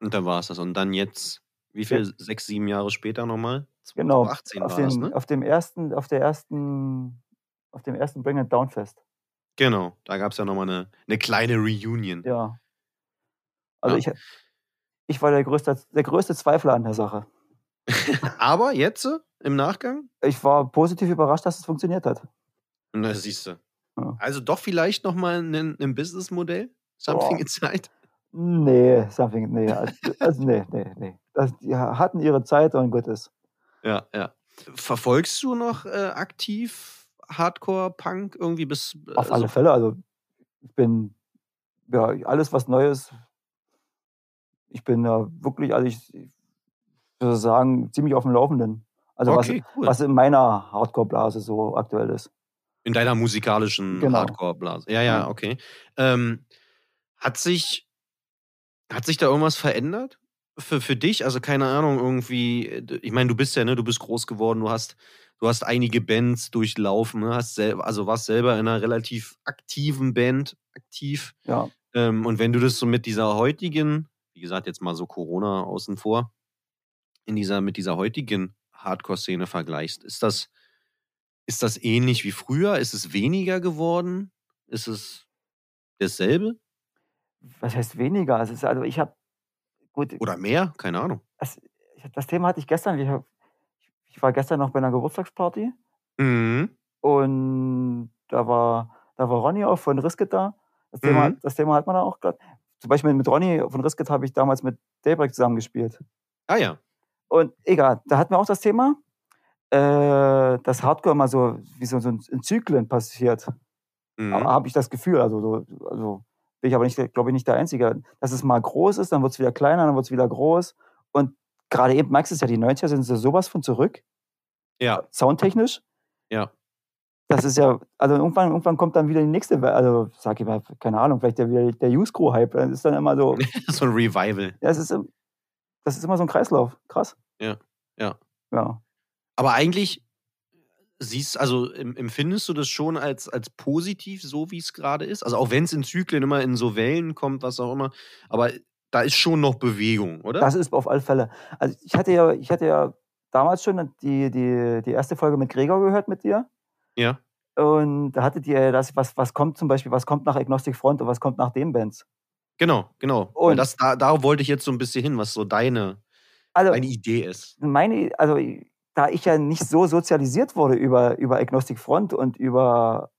Und dann war es das. Und dann jetzt, wie viel? Sechs, sieben Jahre später nochmal? Genau. 2018 auf, war das, den, ne? auf dem ersten, auf der ersten, auf dem ersten Bring It Down Fest. Genau. Da gab es ja nochmal eine, eine kleine Reunion. Ja. Also Ja. ich, ich war der größte, der größte Zweifler an der Sache. Aber jetzt äh, im Nachgang? Ich war positiv überrascht, dass es funktioniert hat. Na, siehst du. Ja. Also doch vielleicht nochmal ein, ein Businessmodell? Something Boah. inside? Nee, something, nee, also, also nee, nee, nee. Das, die hatten ihre Zeit und gut ist. Ja, ja. Verfolgst du noch äh, aktiv Hardcore-Punk irgendwie bis. äh, Auf so- alle Fälle. Also ich bin, ja, alles was Neues. Ich bin ja wirklich, also ich, ich würde sagen, ziemlich auf dem Laufenden. Also Okay, was, cool. was in meiner Hardcore-Blase so aktuell ist. In deiner musikalischen Genau. Hardcore-Blase. Ja, ja, okay. Ähm, hat sich. Hat sich da irgendwas verändert? Für, für dich? Also, keine Ahnung, irgendwie. Ich meine, du bist ja, ne, du bist groß geworden, du hast, du hast einige Bands durchlaufen, ne, hast selber, also warst selber in einer relativ aktiven Band aktiv. Ja. Ähm, und wenn du das so mit dieser heutigen, wie gesagt, jetzt mal so Corona außen vor, in dieser, mit dieser heutigen Hardcore-Szene vergleichst, ist das, ist das ähnlich wie früher? Ist es weniger geworden? Ist es dasselbe? Was heißt weniger? Also, es ist, also ich habe, gut, Oder mehr? Keine Ahnung. das, das Thema hatte ich gestern. Ich, hab, ich war gestern noch bei einer Geburtstagsparty Mhm. und da war, da war Ronny auch von Risket da. Das Thema, Mhm. das Thema hat man da auch gerade. Zum Beispiel mit Ronny von Risket habe ich damals mit Daybreak zusammengespielt. Ah ja. Und egal, da hatten wir auch das Thema, äh, dass Hardcore immer so wie so, so in Zyklen passiert. Mhm. Habe ich das Gefühl, also, so, also bin ich aber nicht, glaube ich, nicht der Einzige, dass es mal groß ist, dann wird es wieder kleiner, dann wird es wieder groß. Und gerade eben du es ja, die 90er sind so sowas von zurück, Ja, soundtechnisch. ja. Das ist ja, also irgendwann, irgendwann kommt dann wieder die nächste, also sag ich mal, keine Ahnung, vielleicht der, der Use Crew Hype. Das ist dann immer so, so ein Revival. ja, es ist, das ist immer so ein Kreislauf. Krass. Ja, ja. Ja. Aber eigentlich siehst, also em- empfindest du das schon als, als positiv, so wie es gerade ist? Also auch wenn es in Zyklen immer in so Wellen kommt, was auch immer, aber da ist schon noch Bewegung, oder? Das ist auf alle Fälle. Also ich hatte ja, ich hatte ja damals schon die, die, die erste Folge mit Gregor gehört mit dir. ja. Und da hattet ihr das, was, was kommt zum Beispiel, was kommt nach Agnostic Front und was kommt nach den Bands. Genau, genau. Und- das, da, da wollte ich jetzt so ein bisschen hin, was so deine, Also deine Idee ist. meine, also da ich ja nicht so sozialisiert wurde über, über Agnostic Front und über,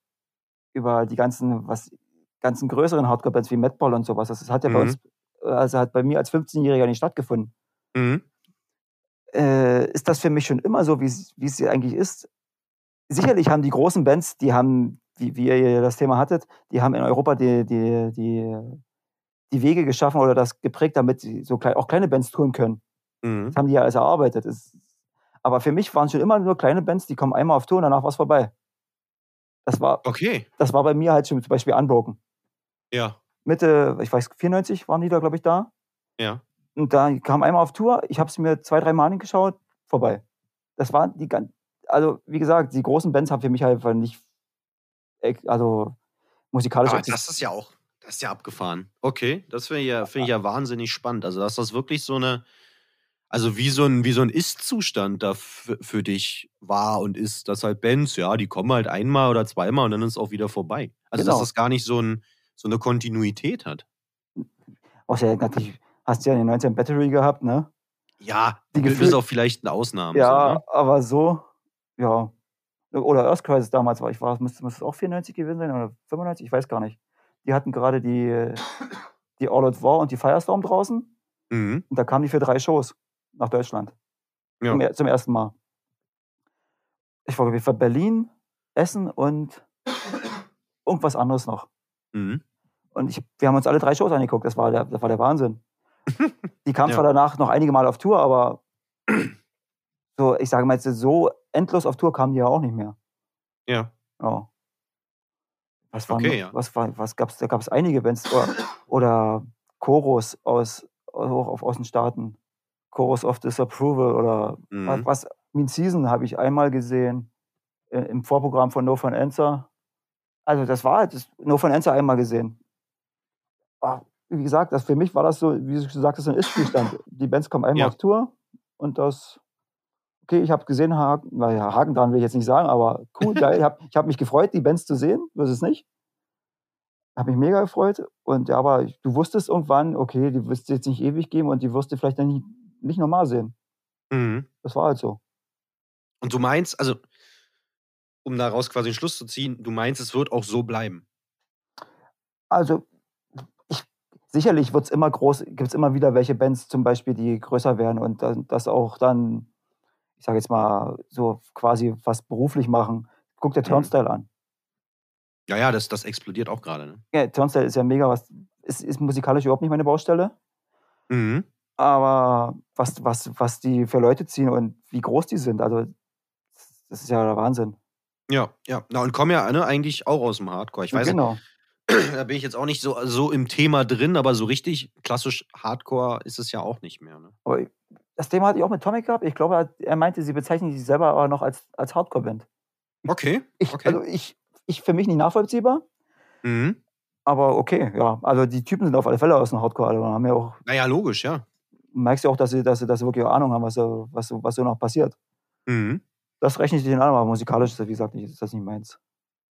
über die ganzen, was, ganzen größeren Hardcore-Bands wie Madball und sowas, das hat ja bei Mhm. uns, also hat bei mir als 15-Jähriger nicht stattgefunden. Mhm. äh, ist das für mich schon immer so, wie es wie es eigentlich ist. Sicherlich haben die großen Bands, die haben, wie, wie ihr das Thema hattet, die haben in Europa die, die, die, die Wege geschaffen oder das geprägt, damit sie so klein, auch kleine Bands touren können. Mhm. Das haben die ja alles erarbeitet. Das, aber für mich waren schon immer nur kleine Bands, die kommen einmal auf Tour und danach war es vorbei. Das war, Okay, das war bei mir halt schon zum Beispiel Unbroken. ja, Mitte, ich weiß, 94 waren die da, glaube ich, da. ja. Und da kam einmal auf Tour, ich habe es mir zwei, drei Mal angeschaut, vorbei. Das waren die ganz, also wie gesagt, die großen Bands haben für mich halt einfach nicht, ex- also musikalisch. Aber exist- das ist ja auch, das ist ja abgefahren. Okay, das finde ich, ja, find ich ja wahnsinnig spannend. Also, dass das wirklich so eine, also wie so ein, wie so ein Ist-Zustand da für, dich war und ist, dass halt Bands, ja, die kommen halt einmal oder zweimal und dann ist es auch wieder vorbei. Also, Genau. dass das gar nicht so, ein, so eine Kontinuität hat. Außer natürlich hast du ja den 19 Battery gehabt, ne? Ja, Die Gefühl- auf vielleicht eine Ausnahme. ja, So, ne? aber so, ja. Oder Earth Crisis damals war, ich war, müsste, müsste es auch 94 gewesen sein oder 95, ich weiß gar nicht. Die hatten gerade die, die All Out War und die Firestorm draußen Mhm. und da kamen die für drei Shows nach Deutschland. Ja. Zum, zum ersten Mal. Ich war, ich war Berlin, Essen und irgendwas anderes noch. Mhm. Und ich, wir haben uns alle drei Shows angeguckt. Das war der, das war der Wahnsinn. Die kamen Ja. zwar danach noch einige Mal auf Tour, aber so, ich sage mal jetzt so endlos auf Tour kamen die ja auch nicht mehr. Ja. Ja. Was war, Okay, noch- ja. was war, was gab's? Da gab es einige Bands oder, oder Chorus aus, auch auf, aus den Staaten. Chorus of Disapproval oder Mhm. was, Mean Season habe ich einmal gesehen äh, im Vorprogramm von No Fun Answer. Also das war halt das No Fun Answer einmal gesehen. Ah, Wie gesagt, das für mich war das so, wie du gesagt hast, so ein Ist-Zustand. Die Bands kommen einmal Ja. auf Tour und das, okay, ich habe gesehen, Haken, naja, Haken dran will ich jetzt nicht sagen, aber cool, geil. Ich habe ich hab mich gefreut, die Bands zu sehen, ist es nicht. Habe mich mega gefreut. Und ja, aber du wusstest irgendwann, okay, die wirst du jetzt nicht ewig geben und die wirst du vielleicht dann nicht, nicht normal sehen. Mhm. Das war halt so. Und du meinst, also, um daraus quasi einen Schluss zu ziehen, du meinst, es wird auch so bleiben. Also, ich, sicherlich wird's immer groß, gibt es immer wieder welche Bands zum Beispiel, die größer werden und das auch dann, ich sage jetzt mal, so quasi was beruflich machen. Guck dir Mhm. Turnstyle an. Ja, ja, das, das explodiert auch gerade. Ne? Ja, Turnstyle ist ja mega was, ist, ist musikalisch überhaupt nicht meine Baustelle, Mhm. aber was, was, was die für Leute ziehen und wie groß die sind, also das ist ja der Wahnsinn. Ja, ja. Na, und kommen ja ne, eigentlich auch aus dem Hardcore. Ich weiß nicht, genau. da bin ich jetzt auch nicht so, so im Thema drin, aber so richtig klassisch Hardcore ist es ja auch nicht mehr. Ne? Aber das Thema hatte ich auch mit Tomic gehabt. Ich glaube, er- meinte, sie bezeichnen sich selber aber noch als, als Hardcore-Band. Okay. Ich, Okay. Also ich, ich für mich nicht nachvollziehbar, Mhm. aber okay, ja. Also die Typen sind auf alle Fälle aus dem Hardcore, also haben ja auch, Naja, logisch, ja. merkst ja auch, dass sie, dass sie, dass sie wirklich Ahnung haben, was, so- was, was so noch passiert. Mhm. Das rechne ich denen an, aber musikalisch ist das, wie gesagt, nicht, ist das nicht meins.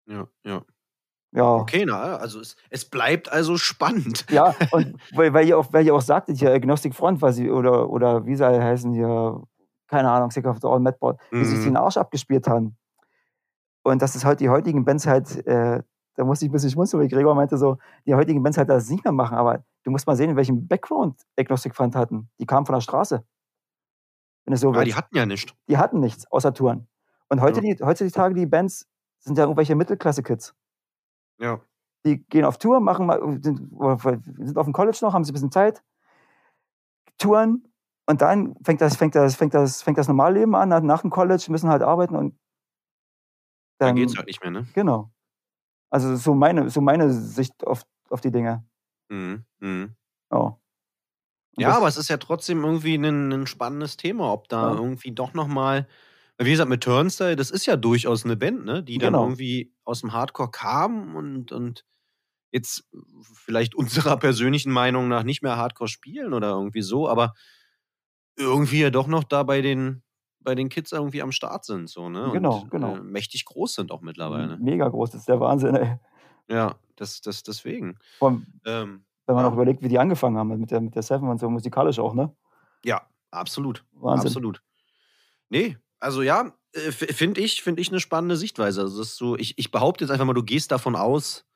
Ja, ja. Ja. Okay, na, also es, es bleibt also spannend. Ja, und weil, weil, ihr auch, weil ihr auch sagtet, hier Agnostic Front, was sie, oder, oder wie sie heißen hier, keine Ahnung, Sick of the All Madball, wie sie sich Mhm. den Arsch abgespielt haben. Und dass es halt die heutigen Bands halt, äh, da musste ich ein bisschen schmunzeln, weil Gregor meinte so, die heutigen Bands halt das nicht mehr machen, aber du musst mal sehen, in welchem Background Agnostic Front hatten. Die kamen von der Straße. Wenn es so Ja, willst. die hatten ja nichts. die hatten nichts außer Touren. Und heute Ja. die, heutzutage die Bands sind ja irgendwelche Mittelklasse-Kids. Ja. Die gehen auf Tour, machen mal, sind, sind auf dem College noch, haben sie ein bisschen Zeit, touren und dann fängt das, fängt das, fängt das, fängt das Normalleben an, nach- dem College müssen halt arbeiten und Dann dann, geht's halt nicht mehr, ne? genau. Also so meine, so meine Sicht auf, auf die Dinge. Mhm. Mhm. Ja. Und Ja, das- aber es ist ja trotzdem irgendwie ein, ein spannendes Thema, ob da Ja. irgendwie doch nochmal, wie gesagt, mit Turnstyle, das ist ja durchaus eine Band, ne? Die dann Genau. irgendwie aus dem Hardcore kam und, und jetzt vielleicht unserer persönlichen Meinung nach nicht mehr Hardcore spielen oder irgendwie so, aber irgendwie ja doch noch da bei den, bei den Kids irgendwie am Start sind, so, ne? Genau, und, genau. Äh, mächtig groß sind auch mittlerweile. Mega groß, das ist der Wahnsinn, ey. Ja, das, das deswegen. Allem, Ähm, wenn man auch überlegt, wie die angefangen haben mit der, mit der Seven und so musikalisch auch, ne? ja, absolut. Wahnsinn. Absolut. Nee, also ja, äh, finde ich, finde ich eine spannende Sichtweise. Also das ist so, ich, ich behaupte jetzt einfach mal, du gehst davon aus,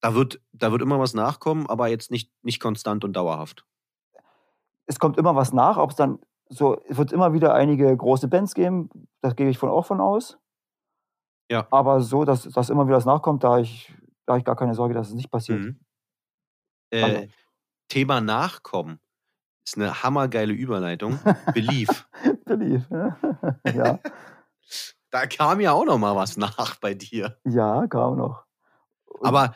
da wird, da wird immer was nachkommen, aber jetzt nicht, nicht konstant und dauerhaft. es kommt immer was nach, ob es dann so, es wird immer wieder einige große Bands geben, das gehe ich von auch von aus. Ja. Aber so, dass, dass immer wieder was nachkommt, da habe ich, da ich gar keine Sorge, dass es nicht passiert. Mhm. Äh, Also. Thema Nachkommen ist eine hammergeile Überleitung. Belief. Belief. ja. Da kam ja auch noch mal was nach bei dir. ja, kam noch. Und- Aber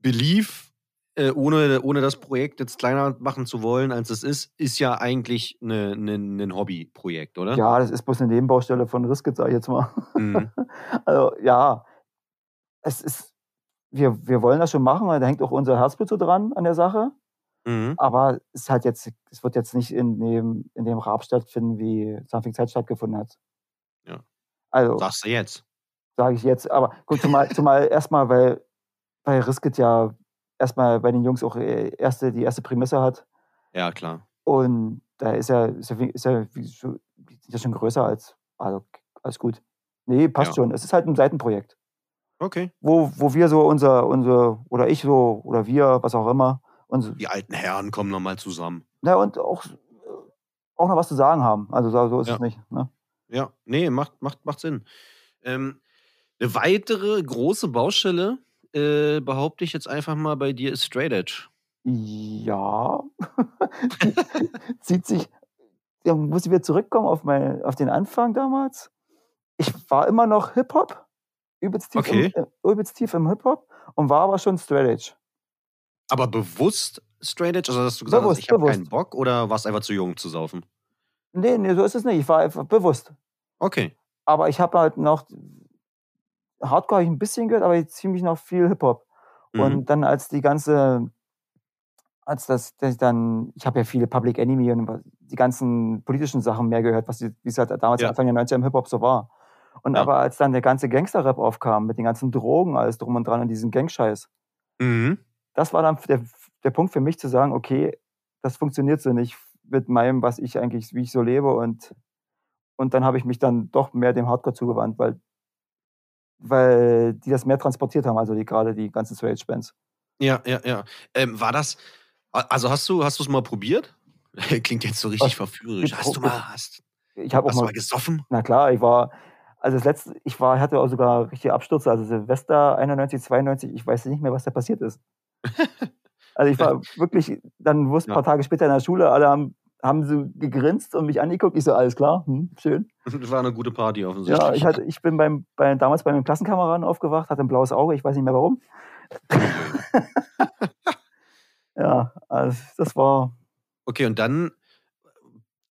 Belief, äh, ohne, ohne das Projekt jetzt kleiner machen zu wollen, als es ist, ist ja eigentlich eine, eine, ein Hobbyprojekt, oder? Ja, das ist bloß eine Nebenbaustelle von Riskit, sag ich jetzt mal. Mhm. Also ja, es ist, wir, wir wollen das schon machen, da hängt auch unser Herzblut so dran an der Sache. Mhm. Aber es ist halt jetzt, es wird jetzt nicht in dem, in dem Rahmen stattfinden, wie Something Zeit stattgefunden hat. Ja. Also, Sagst du jetzt. sage ich jetzt, aber gut, zumal, zumal erstmal, weil, weil Riskit ja erstmal bei den Jungs auch äh, erste, die erste Prämisse hat. Ja, klar. Und da ist er, ist wie- ist schon- ist ja schon größer als, also alles gut. Nee, passt Ja. schon. Es ist halt ein Seitenprojekt. Okay. wo, wo wir so unser, unser, oder ich so, oder wir, was auch immer, und, Die alten Herren kommen nochmal zusammen. na, und auch, auch noch was zu sagen haben. Also so, ist Ja. es nicht. Ne? Ja, nee, macht, macht, macht Sinn. Ähm, eine weitere große Baustelle, äh, behaupte ich jetzt einfach mal bei dir, ist Straight Edge. Ja. Zieht sich, ja, muss ich wieder zurückkommen auf, mein, auf den Anfang damals. Ich war immer noch Hip-Hop, übelst tief, Okay. im, äh, übelst tief im Hip-Hop und war aber schon Straight Edge. Aber bewusst Straight Edge? Also, dass du gesagt Bewusst, hast, ich habe keinen Bock oder warst einfach zu jung zu saufen? Nee, nee, so ist es nicht. Ich war einfach bewusst. Okay. aber ich habe halt noch Hardcore hab ich ein bisschen gehört, aber ziemlich noch viel Hip-Hop. Mhm. Und dann als die ganze, als das, das dann, ich habe ja viele Public Enemy und die ganzen politischen Sachen mehr gehört, was die- wie es halt damals Ja. Anfang der 90er im Hip-Hop so war. Und Ja. aber als dann der ganze Gangster-Rap aufkam, mit den ganzen Drogen, alles drum und dran und diesen Gangscheiß, Mhm. Das war dann der, der Punkt für mich zu sagen, okay, das funktioniert so nicht mit meinem, was ich eigentlich, wie ich so lebe und, und dann habe ich mich dann doch mehr dem Hardcore zugewandt, weil, weil die das mehr transportiert haben, also die, gerade die ganzen Straight Bands. Ja, ja, ja. Ähm, war das, also hast du hast du es mal probiert? Klingt jetzt so richtig Was? verführerisch. Hast du mal, hast, Ich habe auch mal, mal gesoffen? na klar, ich war, also das letzte, ich war, hatte auch sogar richtige Abstürze, also Silvester 91, 92, ich weiß nicht mehr, was da passiert ist. Also ich war wirklich, dann wusste ein paar Tage später in der Schule, alle haben, haben so gegrinst und mich angeguckt. Ich so, alles klar, hm, schön. Das war eine gute Party offensichtlich. Ja, ich, hatte, ich bin beim, bei, damals bei meinem Klassenkameraden aufgewacht, hatte ein blaues Auge, ich weiß nicht mehr warum. ja, also das war, Okay, und dann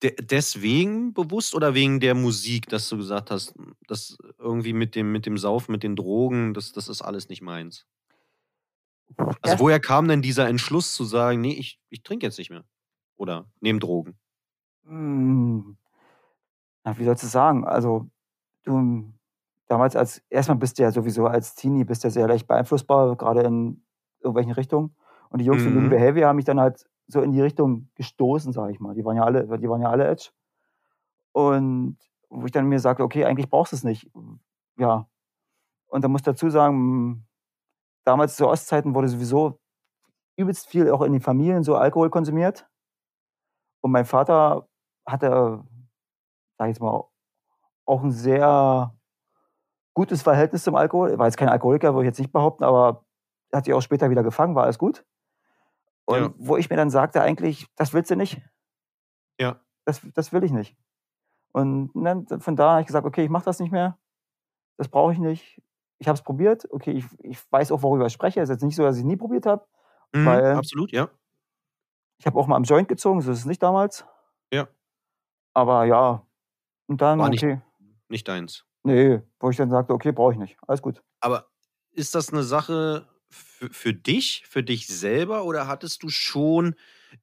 de deswegen bewusst oder wegen der Musik, dass du gesagt hast, das irgendwie mit dem, mit dem Saufen, mit den Drogen, das, das ist alles nicht meins? Also Erst- woher kam denn dieser Entschluss zu sagen, nee, ich, ich trinke jetzt nicht mehr? Oder nehme Drogen? hm, na, wie sollst du sagen? Also, du, damals als, erstmal bist du ja sowieso als Teenie, bist du ja sehr leicht beeinflussbar, gerade in irgendwelchen Richtungen. Und die Jungs von Mhm. New Behavior haben mich dann halt so in die Richtung gestoßen, sage ich mal. Die waren ja alle, die waren ja alle Edge. Und wo ich dann mir sagte, okay, eigentlich brauchst du es nicht. Ja. Und da muss dazu sagen, damals zu Ostzeiten wurde sowieso übelst viel auch in den Familien so Alkohol konsumiert. Und mein Vater hatte, sag ich jetzt mal, auch ein sehr gutes Verhältnis zum Alkohol. Er war jetzt kein Alkoholiker, würde ich jetzt nicht behaupten, aber er hat sich auch später wieder gefangen, war alles gut. Und Ja. wo ich mir dann sagte, eigentlich, das willst du nicht. Ja. Das, das will ich nicht. Und dann, von da habe ich gesagt, okay, ich mache das nicht mehr. Das brauche ich nicht. Ich habe es probiert. Okay, ich, ich weiß auch, worüber ich spreche. Es ist jetzt nicht so, dass ich es nie probiert habe. Mhm, absolut, ja. Ich habe auch mal am Joint gezogen, so ist es nicht damals. Ja. Aber ja. Und dann, War nicht- okay. Nicht deins. Nee, wo ich dann sagte, okay, brauche ich nicht. Alles gut. Aber ist das eine Sache für, für dich, für dich selber oder hattest du schon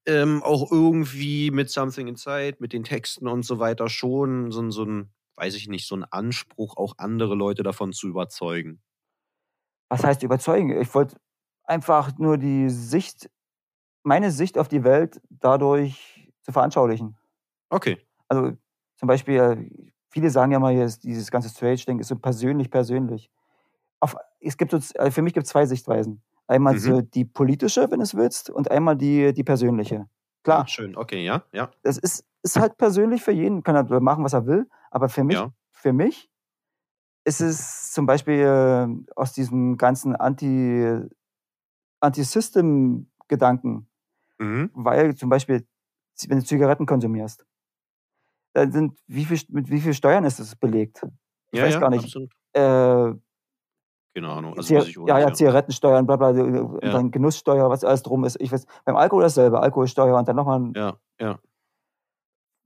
ähm, auch irgendwie mit Something Inside, mit den Texten und so weiter schon so, so ein, weiß ich nicht, so einen Anspruch, auch andere Leute davon zu überzeugen? Was heißt überzeugen? Ich wollte einfach nur die Sicht, meine Sicht auf die Welt dadurch zu veranschaulichen. Okay. Also zum Beispiel, viele sagen ja mal, dieses ganze Straight-Ding ist so persönlich, persönlich. Auf, es gibt so, äh, für mich gibt es zwei Sichtweisen. Einmal Mhm. so die politische, wenn du es willst, und einmal die, die persönliche. Klar, schön, okay, ja, ja. das ist, ist halt persönlich für jeden, kann er machen, was er will. Aber für mich, Ja. für mich ist es zum Beispiel äh, aus diesem ganzen Anti, Anti-System-Gedanken, Mhm. weil zum Beispiel, wenn du Zigaretten konsumierst, dann sind, wie viel, mit wie viel Steuern ist es belegt? Ich Ja, weiß ja, gar nicht. Äh, Keine Ahnung. Also weiß ich auch ja, ja, Zigarettensteuern, bla bla, Ja. dann Genusssteuer, was alles drum ist. Ich weiß, beim Alkohol dasselbe, Alkoholsteuer und dann nochmal, ein- ja, ja.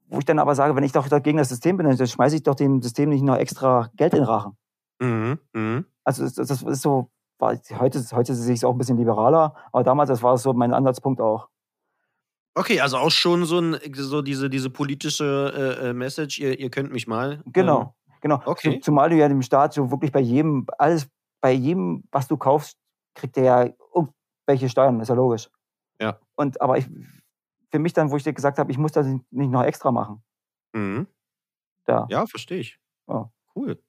Wo ich dann aber sage, wenn ich doch dagegen das System bin, dann schmeiße ich doch dem System nicht noch extra Geld in den Rachen. Mhm. Mhm. Also das, das ist so, war, heute, heute sehe ich es auch ein bisschen liberaler, aber damals, das war so mein Ansatzpunkt auch. Okay, also auch schon so, ein, so diese, diese politische äh, äh, Message, ihr, ihr könnt mich mal. Ähm, Genau, genau. okay. Zu- Zumal du ja dem Staat so wirklich bei jedem, alles, bei jedem, was du kaufst, kriegt der ja irgendwelche Steuern, ist ja logisch. Ja. Und aber ich, für mich dann, wo ich dir gesagt habe, ich muss das nicht noch extra machen. Mhm. Da. Ja, verstehe ich. Ja. Cool.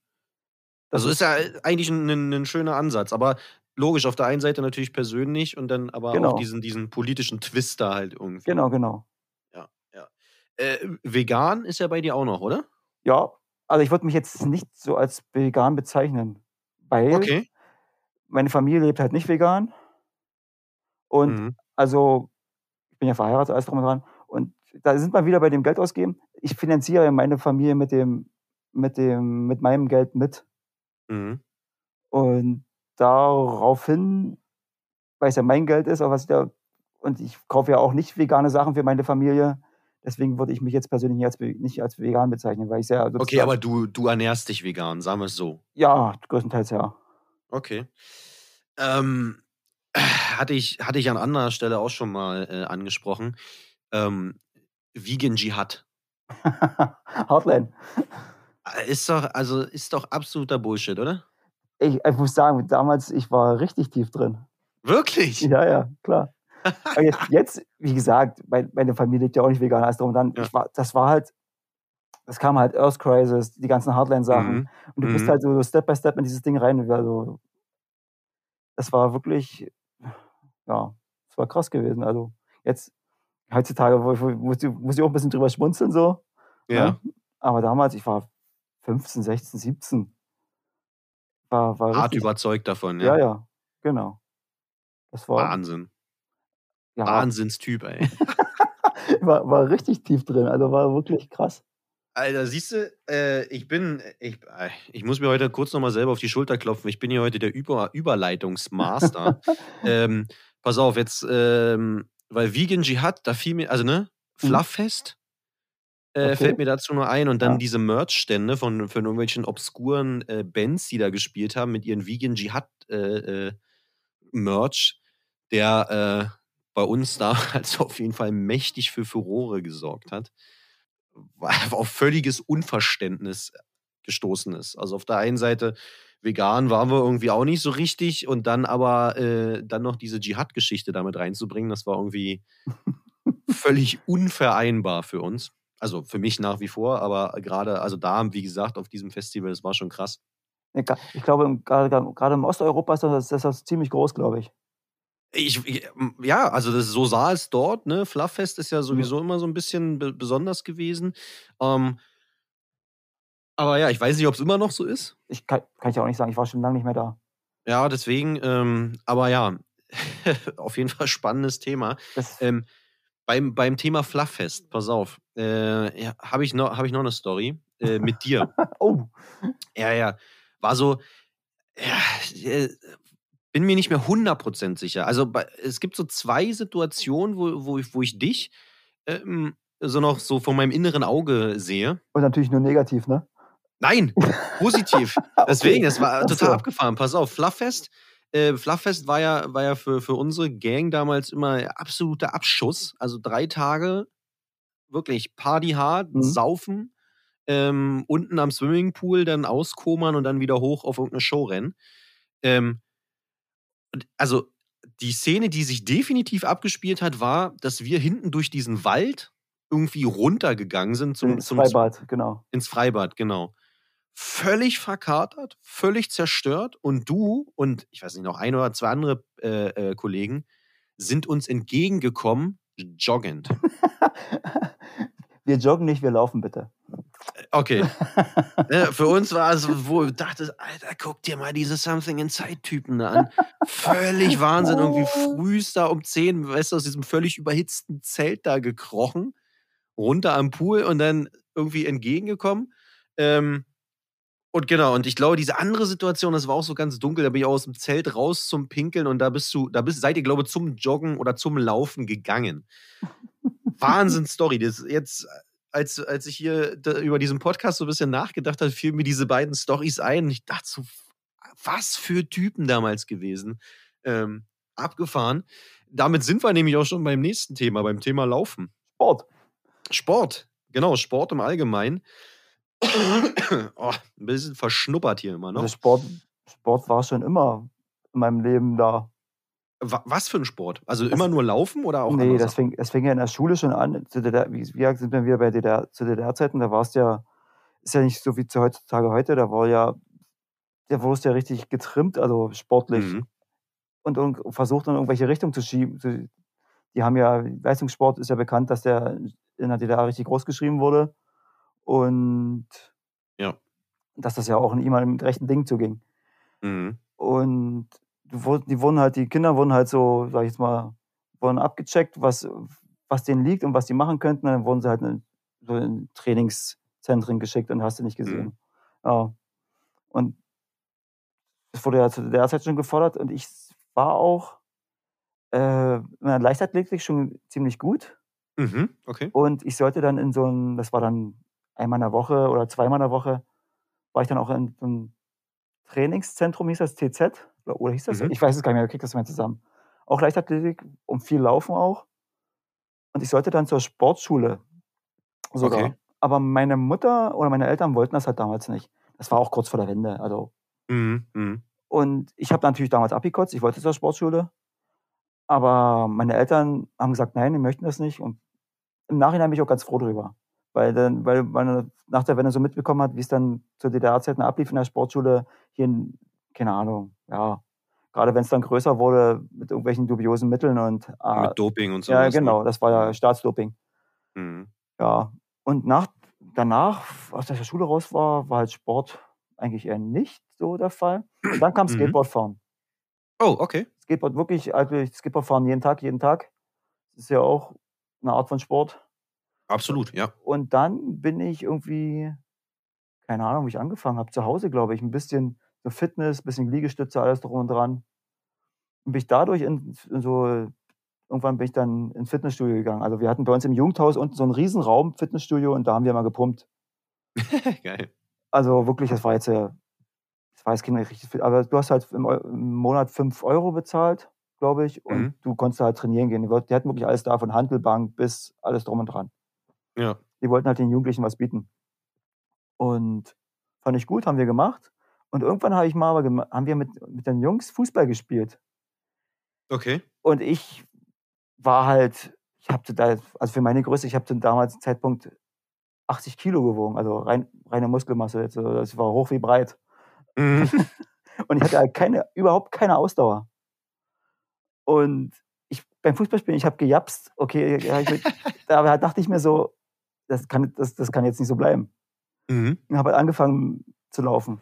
Das Also ist ja eigentlich ein, ein, ein schöner Ansatz, aber logisch, auf der einen Seite natürlich persönlich und dann aber Genau. auch diesen, diesen politischen Twist da halt irgendwie. Genau, genau. Äh, vegan ist ja bei dir auch noch, oder? Ja, also ich würde mich jetzt nicht so als vegan bezeichnen, weil Okay. meine Familie lebt halt nicht vegan. Und Mhm. also, bin ja verheiratet, alles drum und dran. Und da sind wir wieder bei dem Geld ausgeben. Ich finanziere meine Familie mit dem, mit dem, mit meinem Geld mit. Mhm. Und daraufhin, weil es ja mein Geld ist, aber was da, und ich kaufe ja auch nicht vegane Sachen für meine Familie. Deswegen würde ich mich jetzt persönlich nicht als, nicht als vegan bezeichnen, weil ich ja Okay, aber du, du ernährst dich vegan, sagen wir es so. ja, größtenteils ja. Okay. Ähm, hatte, ich, hatte ich an anderer Stelle auch schon mal äh, angesprochen. Ähm, Vegan Jihad. Hardline. Äh, Ist doch, also ist doch absoluter Bullshit, oder? Ich, ich muss sagen, damals, ich war richtig tief drin. Wirklich? Ja, ja, klar. Jetzt, jetzt, wie gesagt, mein, meine Familie lebt ja auch nicht vegan, drum und dann. Ja. War, das war halt, das kam halt Earth Crisis, die ganzen Hardline-Sachen. Mhm. Und du bist Mhm. halt so Step by Step in dieses Ding rein. Also, das war wirklich, ja, das war krass gewesen. Also, jetzt, heutzutage, muss, ich, muss ich auch ein bisschen drüber schmunzeln, so. Ja. ne? Aber damals, ich war 15, 16, 17. War, war Hart richtig, überzeugt davon, ja, ja. ja, genau. Das war, Wahnsinn. ja, Wahnsinnstyp, ey. war, war richtig tief drin. Also war wirklich krass. Alter, siehst du, äh, ich bin, ich, äh, ich muss mir heute kurz nochmal selber auf die Schulter klopfen. Ich bin hier heute der Über Überleitungsmaster. ähm, pass auf, jetzt, ähm, weil Vegan Jihad, da fiel mir, also ne, Flufffest äh, Okay. fällt mir dazu nur ein und dann Ja. diese Merch-Stände von, von irgendwelchen obskuren äh, Bands, die da gespielt haben mit ihren Vegan Jihad äh, äh, Merch, der äh, bei uns damals auf jeden Fall mächtig für Furore gesorgt hat, weil auf völliges Unverständnis gestoßen ist. Also auf der einen Seite vegan waren wir irgendwie auch nicht so richtig und dann aber äh, dann noch diese Dschihad-Geschichte damit reinzubringen, das war irgendwie völlig unvereinbar für uns. Also für mich nach wie vor, aber gerade, also da, wie gesagt, auf diesem Festival, das war schon krass. Ich glaube, gerade gerade im Osteuropa ist das, ist das ziemlich groß, glaube ich. Ich, ja, also das, so sah es dort. Ne? Flufffest ist ja sowieso immer so ein bisschen be besonders gewesen. Ähm, aber ja, ich weiß nicht, ob es immer noch so ist. Ich kann, kann ich auch nicht sagen, ich war schon lange nicht mehr da. Ja, deswegen, ähm, aber ja, auf jeden Fall spannendes Thema. Ähm, beim, beim Thema Flufffest, pass auf, äh, ja, habe ich, noch- hab ich noch eine Story äh, mit dir. oh, Ja, ja. War so, ja, äh, bin mir nicht mehr 100% sicher. Also bei, es gibt so zwei Situationen, wo, wo, ich, wo ich dich ähm, so noch so vor meinem inneren Auge sehe. und natürlich nur negativ, ne? Nein, positiv. Deswegen, das war total so. abgefahren. Pass auf, Flufffest. Äh, Flufffest war ja, war ja für, für unsere Gang damals immer absoluter Abschuss. Also drei Tage wirklich Party hart, Mhm. saufen, ähm, unten am Swimmingpool dann auskomern und dann wieder hoch auf irgendeine Show rennen. Ähm, also die Szene, die sich definitiv abgespielt hat, war, dass wir hinten durch diesen Wald irgendwie runtergegangen sind zum, Ins zum, Freibad, genau. ins Freibad, genau. Völlig verkatert, völlig zerstört und du und ich weiß nicht, noch ein oder zwei andere äh, äh, Kollegen sind uns entgegengekommen, joggend. Wir joggen nicht, wir laufen bitte. Okay. Ne, für uns war es, wo du dachtest, Alter, guck dir mal diese Something Inside-Typen da an. Völlig Wahnsinn. Irgendwie frühst da um 10, weißt du, aus diesem völlig überhitzten Zelt da gekrochen, runter am Pool und dann irgendwie entgegengekommen. Ähm, und genau, und ich glaube, diese andere Situation, das war auch so ganz dunkel, da bin ich auch aus dem Zelt raus zum Pinkeln und da bist du, da bist, seid ihr, glaube ich, zum Joggen oder zum Laufen gegangen. Wahnsinn-Story. Das jetzt, als, als ich hier da, über diesen Podcast so ein bisschen nachgedacht habe, fielen mir diese beiden Stories ein. Ich dachte so, was für Typen damals gewesen. Ähm, abgefahren. Damit sind wir nämlich auch schon beim nächsten Thema, beim Thema Laufen. Sport. Sport, genau, Sport im Allgemeinen. Oh, ein bisschen verschnuppert hier immer noch. Also Sport, Sport war schon immer in meinem Leben da. Wa- Was für ein Sport? Also immer nur Laufen oder auch nee, das fing, das fing ja in der Schule schon an. Zu DDR, wie, wie sind wir wieder bei DDR, zu DDR-Zeiten, da war es ja, ist ja nicht so wie zu heutzutage heute, da war ja, da wurdest ja richtig getrimmt, also sportlich. Mhm. Und, und versucht in irgendwelche Richtung zu schieben. Die haben ja, Leistungssport ist ja bekannt, dass der in der DDR richtig groß geschrieben wurde. Und Ja. dass das ja auch in ihm mit rechten Dingen zuging. Mhm. Und die wurden, halt, die Kinder wurden halt so, sag ich jetzt mal, wurden abgecheckt, was, was denen liegt und was die machen könnten. Und dann wurden sie halt in, so in Trainingszentren geschickt und hast du nicht gesehen. Mhm. Ja. Und das wurde ja zu der Zeit schon gefordert und ich war auch äh, in der Leichtathletik schon ziemlich gut. Mhm. Okay. Und ich sollte dann in so ein, das war dann einmal in der Woche oder zweimal in der Woche, war ich dann auch in einem Trainingszentrum, hieß das TZ? Oder, oder hieß das? Mhm. Ich weiß es gar nicht mehr, ich krieg das mal zusammen. Auch Leichtathletik und viel Laufen auch. Und ich sollte dann zur Sportschule sogar. Okay. Aber meine Mutter oder meine Eltern wollten das halt damals nicht. Das war auch kurz vor der Wende. Also. Mhm. Mhm. Und ich habe natürlich damals abgekotzt, ich wollte zur Sportschule. Aber meine Eltern haben gesagt, nein, die möchten das nicht. Und im Nachhinein bin ich auch ganz froh drüber. Weil, dann, weil man nach der Wende so mitbekommen hat, wie es dann zur DDR-Zeiten ablief in der Sportschule, hier in, keine Ahnung, ja, gerade wenn es dann größer wurde mit irgendwelchen dubiosen Mitteln und ah, Mit Doping und so. ja, genau, das war ja Staatsdoping. Mhm. Ja. Und nach, danach, als ich aus der Schule raus war, war halt Sport eigentlich eher nicht so der Fall. Und dann kam Mhm. Skateboardfahren. Oh, okay. Skateboard wirklich, also ich Skateboard fahren jeden Tag, jeden Tag. Das ist ja auch eine Art von Sport. Absolut, ja. Und dann bin ich irgendwie, keine Ahnung, wie ich angefangen habe, zu Hause, glaube ich, ein bisschen so Fitness, bisschen Liegestütze, alles drum und dran. Und bin ich dadurch in, in so, irgendwann bin ich dann ins Fitnessstudio gegangen. Also wir hatten bei uns im Jugendhaus unten so einen Riesenraum, Fitnessstudio, und da haben wir mal gepumpt. Geil. Also wirklich, das war jetzt, das war jetzt kein richtig viel, aber du hast halt im, im Monat 5 Euro bezahlt, glaube ich, und Mhm. du konntest halt trainieren gehen. Die hatten wirklich alles da, von Handelbank bis alles drum und dran. Ja. Die wollten halt den Jugendlichen was bieten. Und fand ich gut, haben wir gemacht. Und irgendwann habe ich mal aber haben wir mit, mit den Jungs Fußball gespielt. Okay. Und ich war halt, ich habe da, also für meine Größe, ich habe zu damals Zeitpunkt 80 Kilo gewogen, also rein, reine Muskelmasse. Jetzt, also das war hoch wie breit. Mhm. Und ich hatte halt keine, überhaupt keine Ausdauer. Und ich beim Fußballspielen, ich habe gejapst, okay, ich, da dachte ich mir so, das kann, das, das kann jetzt nicht so bleiben. Mhm. Und habe halt angefangen zu laufen.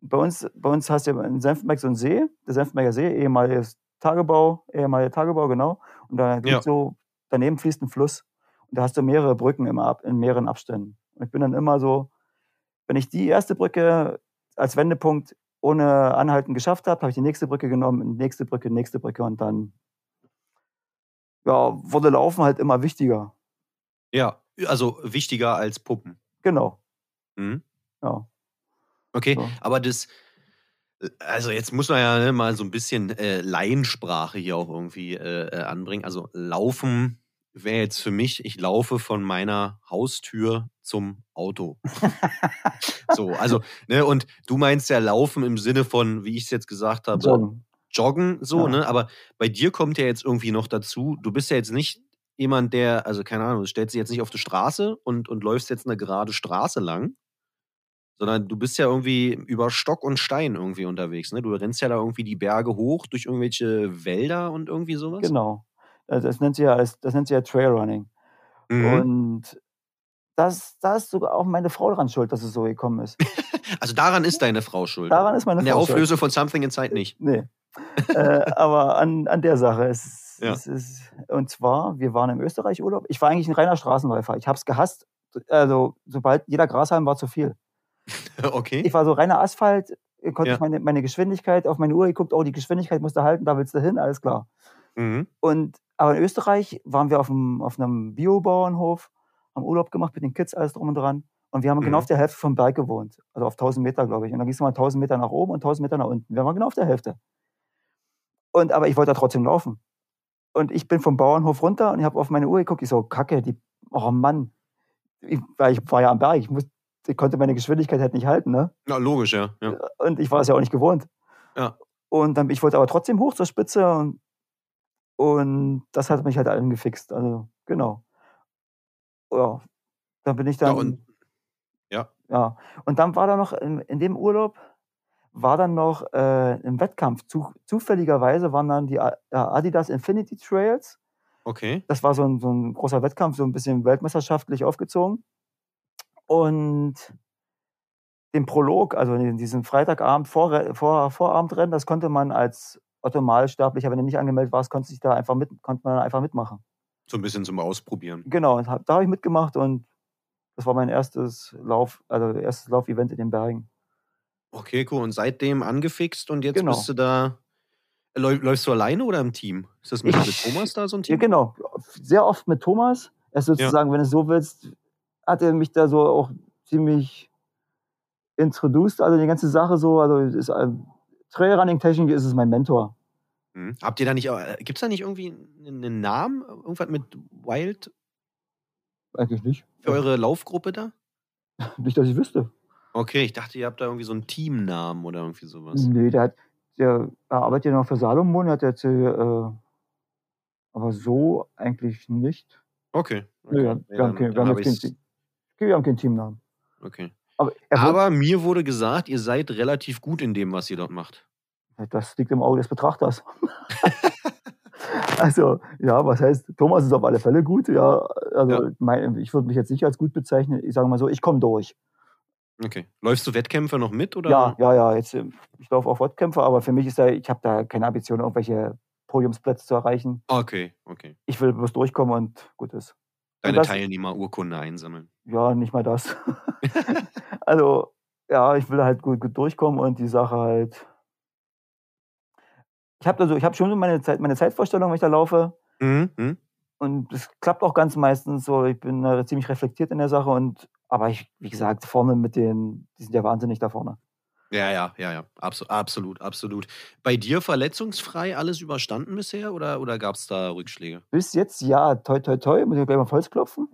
Bei uns, bei uns hast du ja in Senftenberg so einen See, der Senftenberger See, ehemaliges Tagebau, ehemaliger Tagebau, genau. Und da Ja. so, daneben fließt ein Fluss. Und da hast du mehrere Brücken immer ab, in mehreren Abständen. Und ich bin dann immer so, wenn ich die erste Brücke als Wendepunkt ohne Anhalten geschafft habe, habe ich die nächste Brücke genommen, nächste Brücke, nächste Brücke und dann ja, wurde Laufen halt immer wichtiger. Ja, also wichtiger als Puppen. Genau. Mhm. Ja. Okay, So. aber das, also jetzt muss man ja ne, mal so ein bisschen äh, Laiensprache hier auch irgendwie äh, äh, anbringen. Also laufen wäre jetzt für mich, ich laufe von meiner Haustür zum Auto. so, also, ne, und du meinst ja laufen im Sinne von, wie ich es jetzt gesagt habe, Joggen. joggen, so, Ja. ne? Aber bei dir kommt ja jetzt irgendwie noch dazu, du bist ja jetzt nicht jemand, der, also keine Ahnung, du stellst dich jetzt nicht auf die Straße und, und läufst jetzt eine gerade Straße lang, sondern du bist ja irgendwie über Stock und Stein irgendwie unterwegs, ne? Du rennst ja da irgendwie die Berge hoch durch irgendwelche Wälder und irgendwie sowas. Genau. Also Das nennt sie ja, das nennt sie ja Trailrunning. Mhm. Und das, da ist sogar auch meine Frau dran schuld, dass es so gekommen ist. Also daran ist deine Frau schuld. Daran ist meine der Frau schuld. Auflösung von Something Inside nicht. Nee. äh, aber an, an der Sache. Es, Ja. es ist, und zwar, wir waren im Österreich-Urlaub. Ich war eigentlich ein reiner Straßenläufer. Ich habe es gehasst. Also, sobald jeder Grashalm war zu viel. Okay. Ich war so reiner Asphalt, konnte Ja. ich meine, meine Geschwindigkeit auf meine Uhr geguckt, oh, die Geschwindigkeit musst du halten, da willst du hin, alles klar. Mhm. Und, aber in Österreich waren wir auf einem, auf einem Biobauernhof, haben Urlaub gemacht mit den Kids, alles drum und dran. Und wir haben genau Mhm. auf der Hälfte vom Berg gewohnt. Also auf 1000 Meter, glaube ich. Und dann ging es mal 1000 Meter nach oben und 1000 Meter nach unten. Wir waren genau auf der Hälfte. Und, aber ich wollte da trotzdem laufen. Und ich bin vom Bauernhof runter und ich habe auf meine Uhr geguckt. Ich so, Kacke, die, oh Mann. Ich, weil ich war ja am Berg. Ich, muss, ich konnte meine Geschwindigkeit halt nicht halten. Ne? Na, logisch, ja. ja. Und ich war es ja auch nicht gewohnt. Ja. Und dann, ich wollte aber trotzdem hoch zur Spitze und, und das hat mich halt angefixt. Also, genau. Ja. Dann bin ich dann. Ja, und- ja. Ja. Und dann war da noch in, in dem Urlaub war dann noch äh, im Wettkampf. Zu, zufälligerweise waren dann die ja, Adidas Infinity Trails. Okay. Das war so ein, so ein großer Wettkampf, so ein bisschen weltmeisterschaftlich aufgezogen. Und den Prolog, also diesen Freitagabend vor, vor, Vorabendrennen, das konnte man als Otto-Malsterblicher, wenn du nicht angemeldet warst, konnte sich da einfach mit, konnte man einfach mitmachen. So ein bisschen zum Ausprobieren. Genau, da habe ich mitgemacht und das war mein erstes Lauf, also erstes Laufevent in den Bergen. Okay, cool. Und seitdem angefixt und jetzt Genau. bist du da. Läu- Läufst du alleine oder im Team? Ist das mit, Ich- mit Thomas da so ein Ja, Team? genau, sehr oft mit Thomas. Er ist sozusagen, wenn du es so willst, hat er mich da so auch ziemlich introduced, also die ganze Sache so, also ist ein Trailrunning-Technik ist es mein Mentor. Hm. Habt ihr da nicht, gibt es da nicht irgendwie einen Namen? Irgendwas mit Wild Eigentlich nicht. für eure Laufgruppe da? Nicht, dass ich wüsste. Okay, ich dachte, ihr habt da irgendwie so einen Teamnamen oder irgendwie sowas. Nee, der hat, der er arbeitet ja noch für Salomon, hat jetzt, äh, aber so eigentlich nicht. Okay. okay. Nee, wir, haben kein, wir, haben kein, wir haben keinen Teamnamen. Okay. Aber, er wird, Aber mir wurde gesagt, ihr seid relativ gut in dem, was ihr dort macht. das liegt im Auge des Betrachters. also, ja, was heißt, Thomas ist auf alle Fälle gut. Ja, also Ja. Mein, ich würde mich jetzt nicht als gut bezeichnen. Ich sage mal so, ich komme durch. Okay. Läufst du Wettkämpfe noch mit? Oder? Ja, ja, ja. Jetzt, ähm, ich laufe auf Wettkämpfe, aber für mich ist da, ich habe da keine Ambition, irgendwelche Podiumsplätze zu erreichen. Okay, okay. Ich will bloß durchkommen und gut ist. Deine das- Teilnehmerurkunde einsammeln. Ja, nicht mal das. also, ja, ich will halt gut, gut durchkommen und die Sache halt. Ich habe also, ich habe schon meine Zeit, meine Zeitvorstellung, wenn ich da laufe. Mhm. mhm. Und es klappt auch ganz meistens so. Ich bin äh, ziemlich reflektiert in der Sache und aber ich, wie gesagt, vorne mit den, die sind ja wahnsinnig da vorne. Ja, ja, ja, ja. Abso absolut, absolut. Bei dir verletzungsfrei alles überstanden bisher oder, oder gab es da Rückschläge? Bis jetzt, ja, toi, toi, toi, muss ich gleich mal Holz klopfen.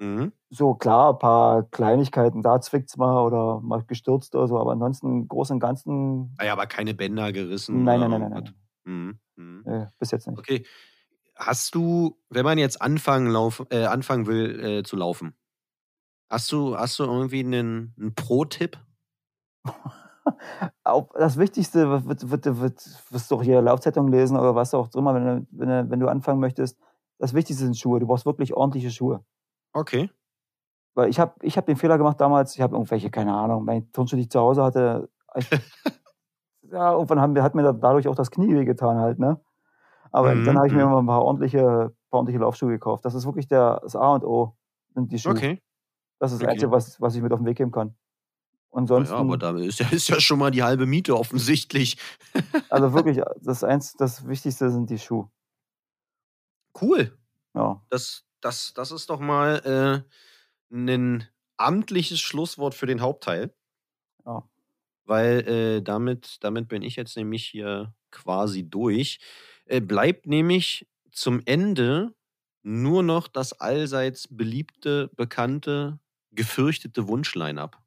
Mhm. So, klar, ein paar Kleinigkeiten, da zwickt's mal oder mal gestürzt oder so, aber ansonsten im Großen und Ganzen, Ah ja, aber keine Bänder gerissen. nein, nein, nein, nein, nein. Mhm. Mhm. Äh, bis jetzt nicht. Okay. Hast du, wenn man jetzt anfangen, lauf, äh, anfangen will äh, zu laufen, hast du, hast du irgendwie einen, einen Pro-Tipp? Das Wichtigste wird, wird, wird, wird, wirst du auch hier Laufzeitung lesen oder was auch immer, wenn du, wenn, wenn du anfangen möchtest. Das Wichtigste sind Schuhe. Du brauchst wirklich ordentliche Schuhe. Okay. Weil ich habe ich hab den Fehler gemacht damals, ich habe irgendwelche, keine Ahnung, mein Turnschuh, die ich zu Hause hatte, ich, ja, irgendwann haben, hat mir da- dadurch auch das Knie wehgetan halt, ne? Aber Mhm, dann habe ich mir mhm. mal ein paar ordentliche, paar ordentliche Laufschuhe gekauft. Das ist wirklich der, das A und O, sind die Schuhe. Okay. Das ist das. Einzige, was, was ich mit auf den Weg geben kann. Ja, Ansonsten, aber da ist ja, ist ja schon mal die halbe Miete offensichtlich. also wirklich, das, eins, das Wichtigste sind die Schuhe. Cool. Ja. Das, das, das ist doch mal äh, ein amtliches Schlusswort für den Hauptteil. Ja. Weil äh, damit, damit bin ich jetzt nämlich hier quasi durch. Äh, bleibt nämlich zum Ende nur noch das allseits beliebte, bekannte, gefürchtete Wunschline-up.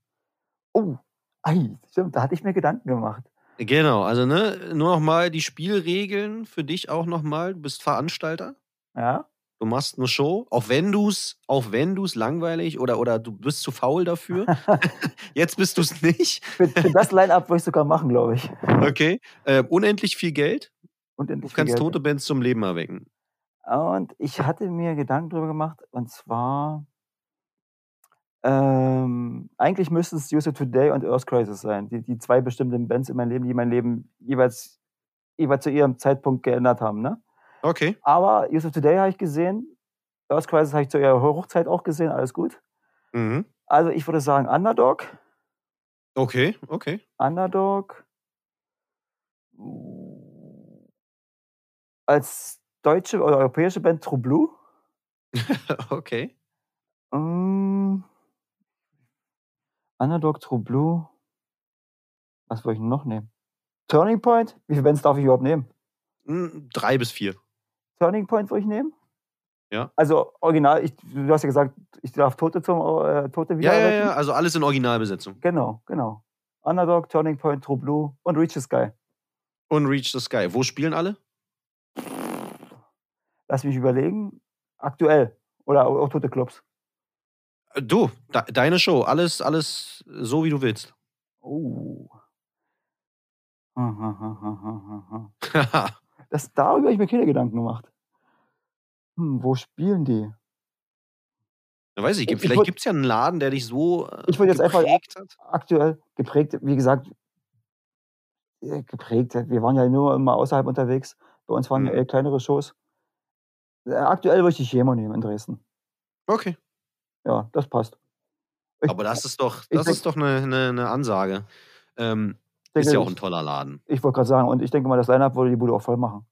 Oh, ei, stimmt, da hatte ich mir Gedanken gemacht. Genau, also ne, nur noch mal die Spielregeln für dich auch noch mal. Du bist Veranstalter. Ja? Du machst eine Show, auch wenn du's, auch wenn du's langweilig oder, oder du bist zu faul dafür. Jetzt bist du's nicht. Für, für das Line-Up würde ich sogar machen, glaube ich. Okay. Äh, unendlich viel Geld. Und Du kannst Geld. tote Bands zum Leben erwecken. Und ich hatte mir Gedanken drüber gemacht, und zwar Ähm, eigentlich müssten es Use It Today und Earth Crisis sein. Die, die zwei bestimmten Bands in meinem Leben, die mein Leben jeweils, jeweils zu ihrem Zeitpunkt geändert haben. Ne? Okay. Aber Use It Today habe ich gesehen. Earth Crisis habe ich zu ihrer Hochzeit auch gesehen. Alles gut. Mhm. Also ich würde sagen Underdog. Okay, okay. Underdog. Als deutsche oder europäische Band True Blue. okay. Ähm, Underdog, True Blue. Was wollte ich noch nehmen? Turning Point? Wie viele Bands darf ich überhaupt nehmen? Hm, Drei bis vier. Turning Point würde ich nehmen? Ja. Also original, ich, du hast ja gesagt, ich darf Tote zum äh, Tote wieder Ja, ja, ja. Also alles in Originalbesetzung. Genau, genau. Underdog, Turning Point, True Blue und Reach the Sky. Und Reach the Sky. Wo spielen alle? Lass mich überlegen. Aktuell. Oder auch Tote Clubs. Äh, Du, de deine Show. Alles, alles so, wie du willst. Oh. Das, darüber habe ich mir keine Gedanken gemacht. Hm, wo spielen die? Ja, Weiß ich, Ich vielleicht gibt es ja einen Laden, der dich so äh, Ich würd jetzt einfach- hat. Aktuell geprägt, wie gesagt, äh, geprägt. Wir waren ja nur immer außerhalb unterwegs. Bei uns waren Mhm. eher kleinere Shows. Äh, Aktuell würde ich die Chemo nehmen in Dresden. Okay. Ja, das passt. Ich, Aber das ist doch, ich das ist doch eine, eine, eine Ansage. Ähm, denke, ist ja auch ein ich, toller Laden. ich wollte gerade sagen, und ich denke mal, das Line-Up würde die Bude auch voll machen.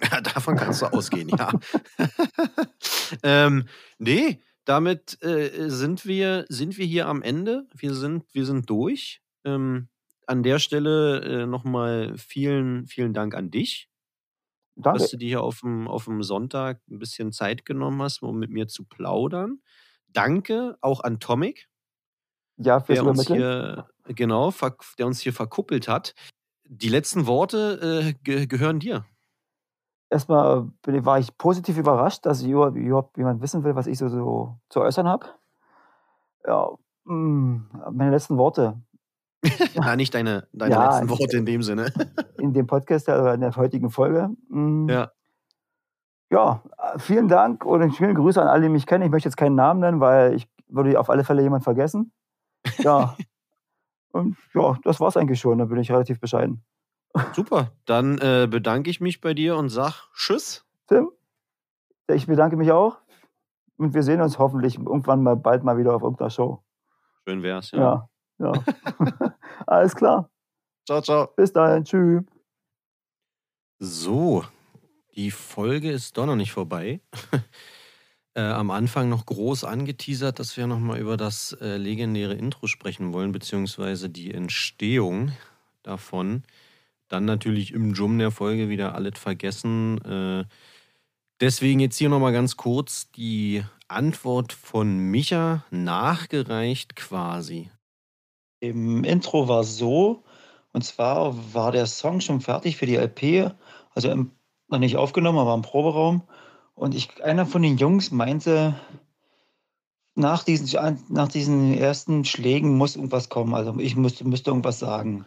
Ja, davon kannst du ausgehen, ja. ähm, nee, damit äh, sind, wir, sind wir hier am Ende. Wir sind, wir sind durch. Ähm, an der Stelle äh, nochmal vielen, vielen Dank an dich, Danke. dass du dir hier auf dem, auf dem Sonntag ein bisschen Zeit genommen hast, um mit mir zu plaudern. Danke auch an Tomic, Ja, der uns hier, genau, der uns hier verkuppelt hat. Die letzten Worte äh, ge gehören dir. Erstmal war ich positiv überrascht, dass überhaupt jemand wissen will, was ich so, so zu äußern habe. Ja, mh, meine letzten Worte. Na, nicht deine, deine Ja, letzten Worte in dem Sinne. in dem Podcast oder in der heutigen Folge. Mm, Ja. Ja, vielen Dank und vielen Grüße an alle, die mich kennen. Ich möchte jetzt keinen Namen nennen, weil ich würde auf alle Fälle jemanden vergessen. Ja. und ja, das war's eigentlich schon. Da bin ich relativ bescheiden. Super. Dann äh, bedanke ich mich bei dir und sag Tschüss. Tim, ich bedanke mich auch. Und wir sehen uns hoffentlich irgendwann mal bald mal wieder auf irgendeiner Show. Schön wär's, ja. Ja, ja. Alles klar. Ciao, ciao. Bis dahin. Tschüss. So, die Folge ist doch noch nicht vorbei. äh, am Anfang noch groß angeteasert, dass wir nochmal über das äh, legendäre Intro sprechen wollen, beziehungsweise die Entstehung davon. Dann natürlich im Jum der Folge wieder alles vergessen. Äh, deswegen jetzt hier nochmal ganz kurz die Antwort von Micha nachgereicht quasi. Im Intro war so, und zwar war der Song schon fertig für die LP, also im, noch nicht aufgenommen, aber im Proberaum. Und ich, einer von den Jungs meinte, nach diesen, nach diesen ersten Schlägen muss irgendwas kommen. Also ich müsste, müsste irgendwas sagen.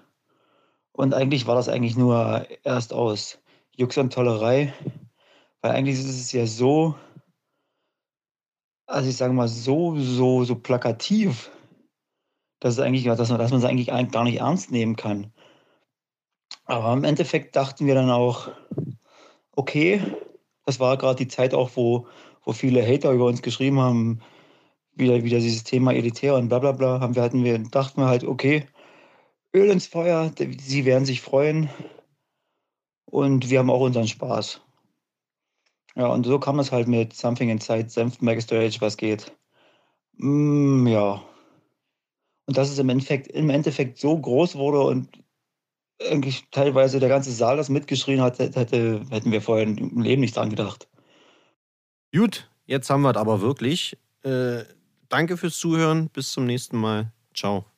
Und eigentlich war das eigentlich nur erst aus Jux und Tollerei, weil eigentlich ist es ja so, also ich sage mal, so, so, so plakativ, dass, es eigentlich, dass, man, dass man es eigentlich gar nicht ernst nehmen kann. Aber im Endeffekt dachten wir dann auch, okay, das war gerade die Zeit auch, wo, wo viele Hater über uns geschrieben haben, wieder, wieder dieses Thema elitär und bla bla bla, haben wir, hatten wir, dachten wir halt, okay, Öl ins Feuer, sie werden sich freuen und wir haben auch unseren Spaß. Ja, und so kam es halt mit Something Inside, Senft Backstage, was geht. Mm, ja. Und dass es im Endeffekt, im Endeffekt so groß wurde und eigentlich teilweise der ganze Saal das mitgeschrien hat, hätte, hätten wir vorher im Leben nicht dran gedacht. Gut, jetzt haben wir es aber wirklich. Äh, danke fürs Zuhören. Bis zum nächsten Mal. Ciao.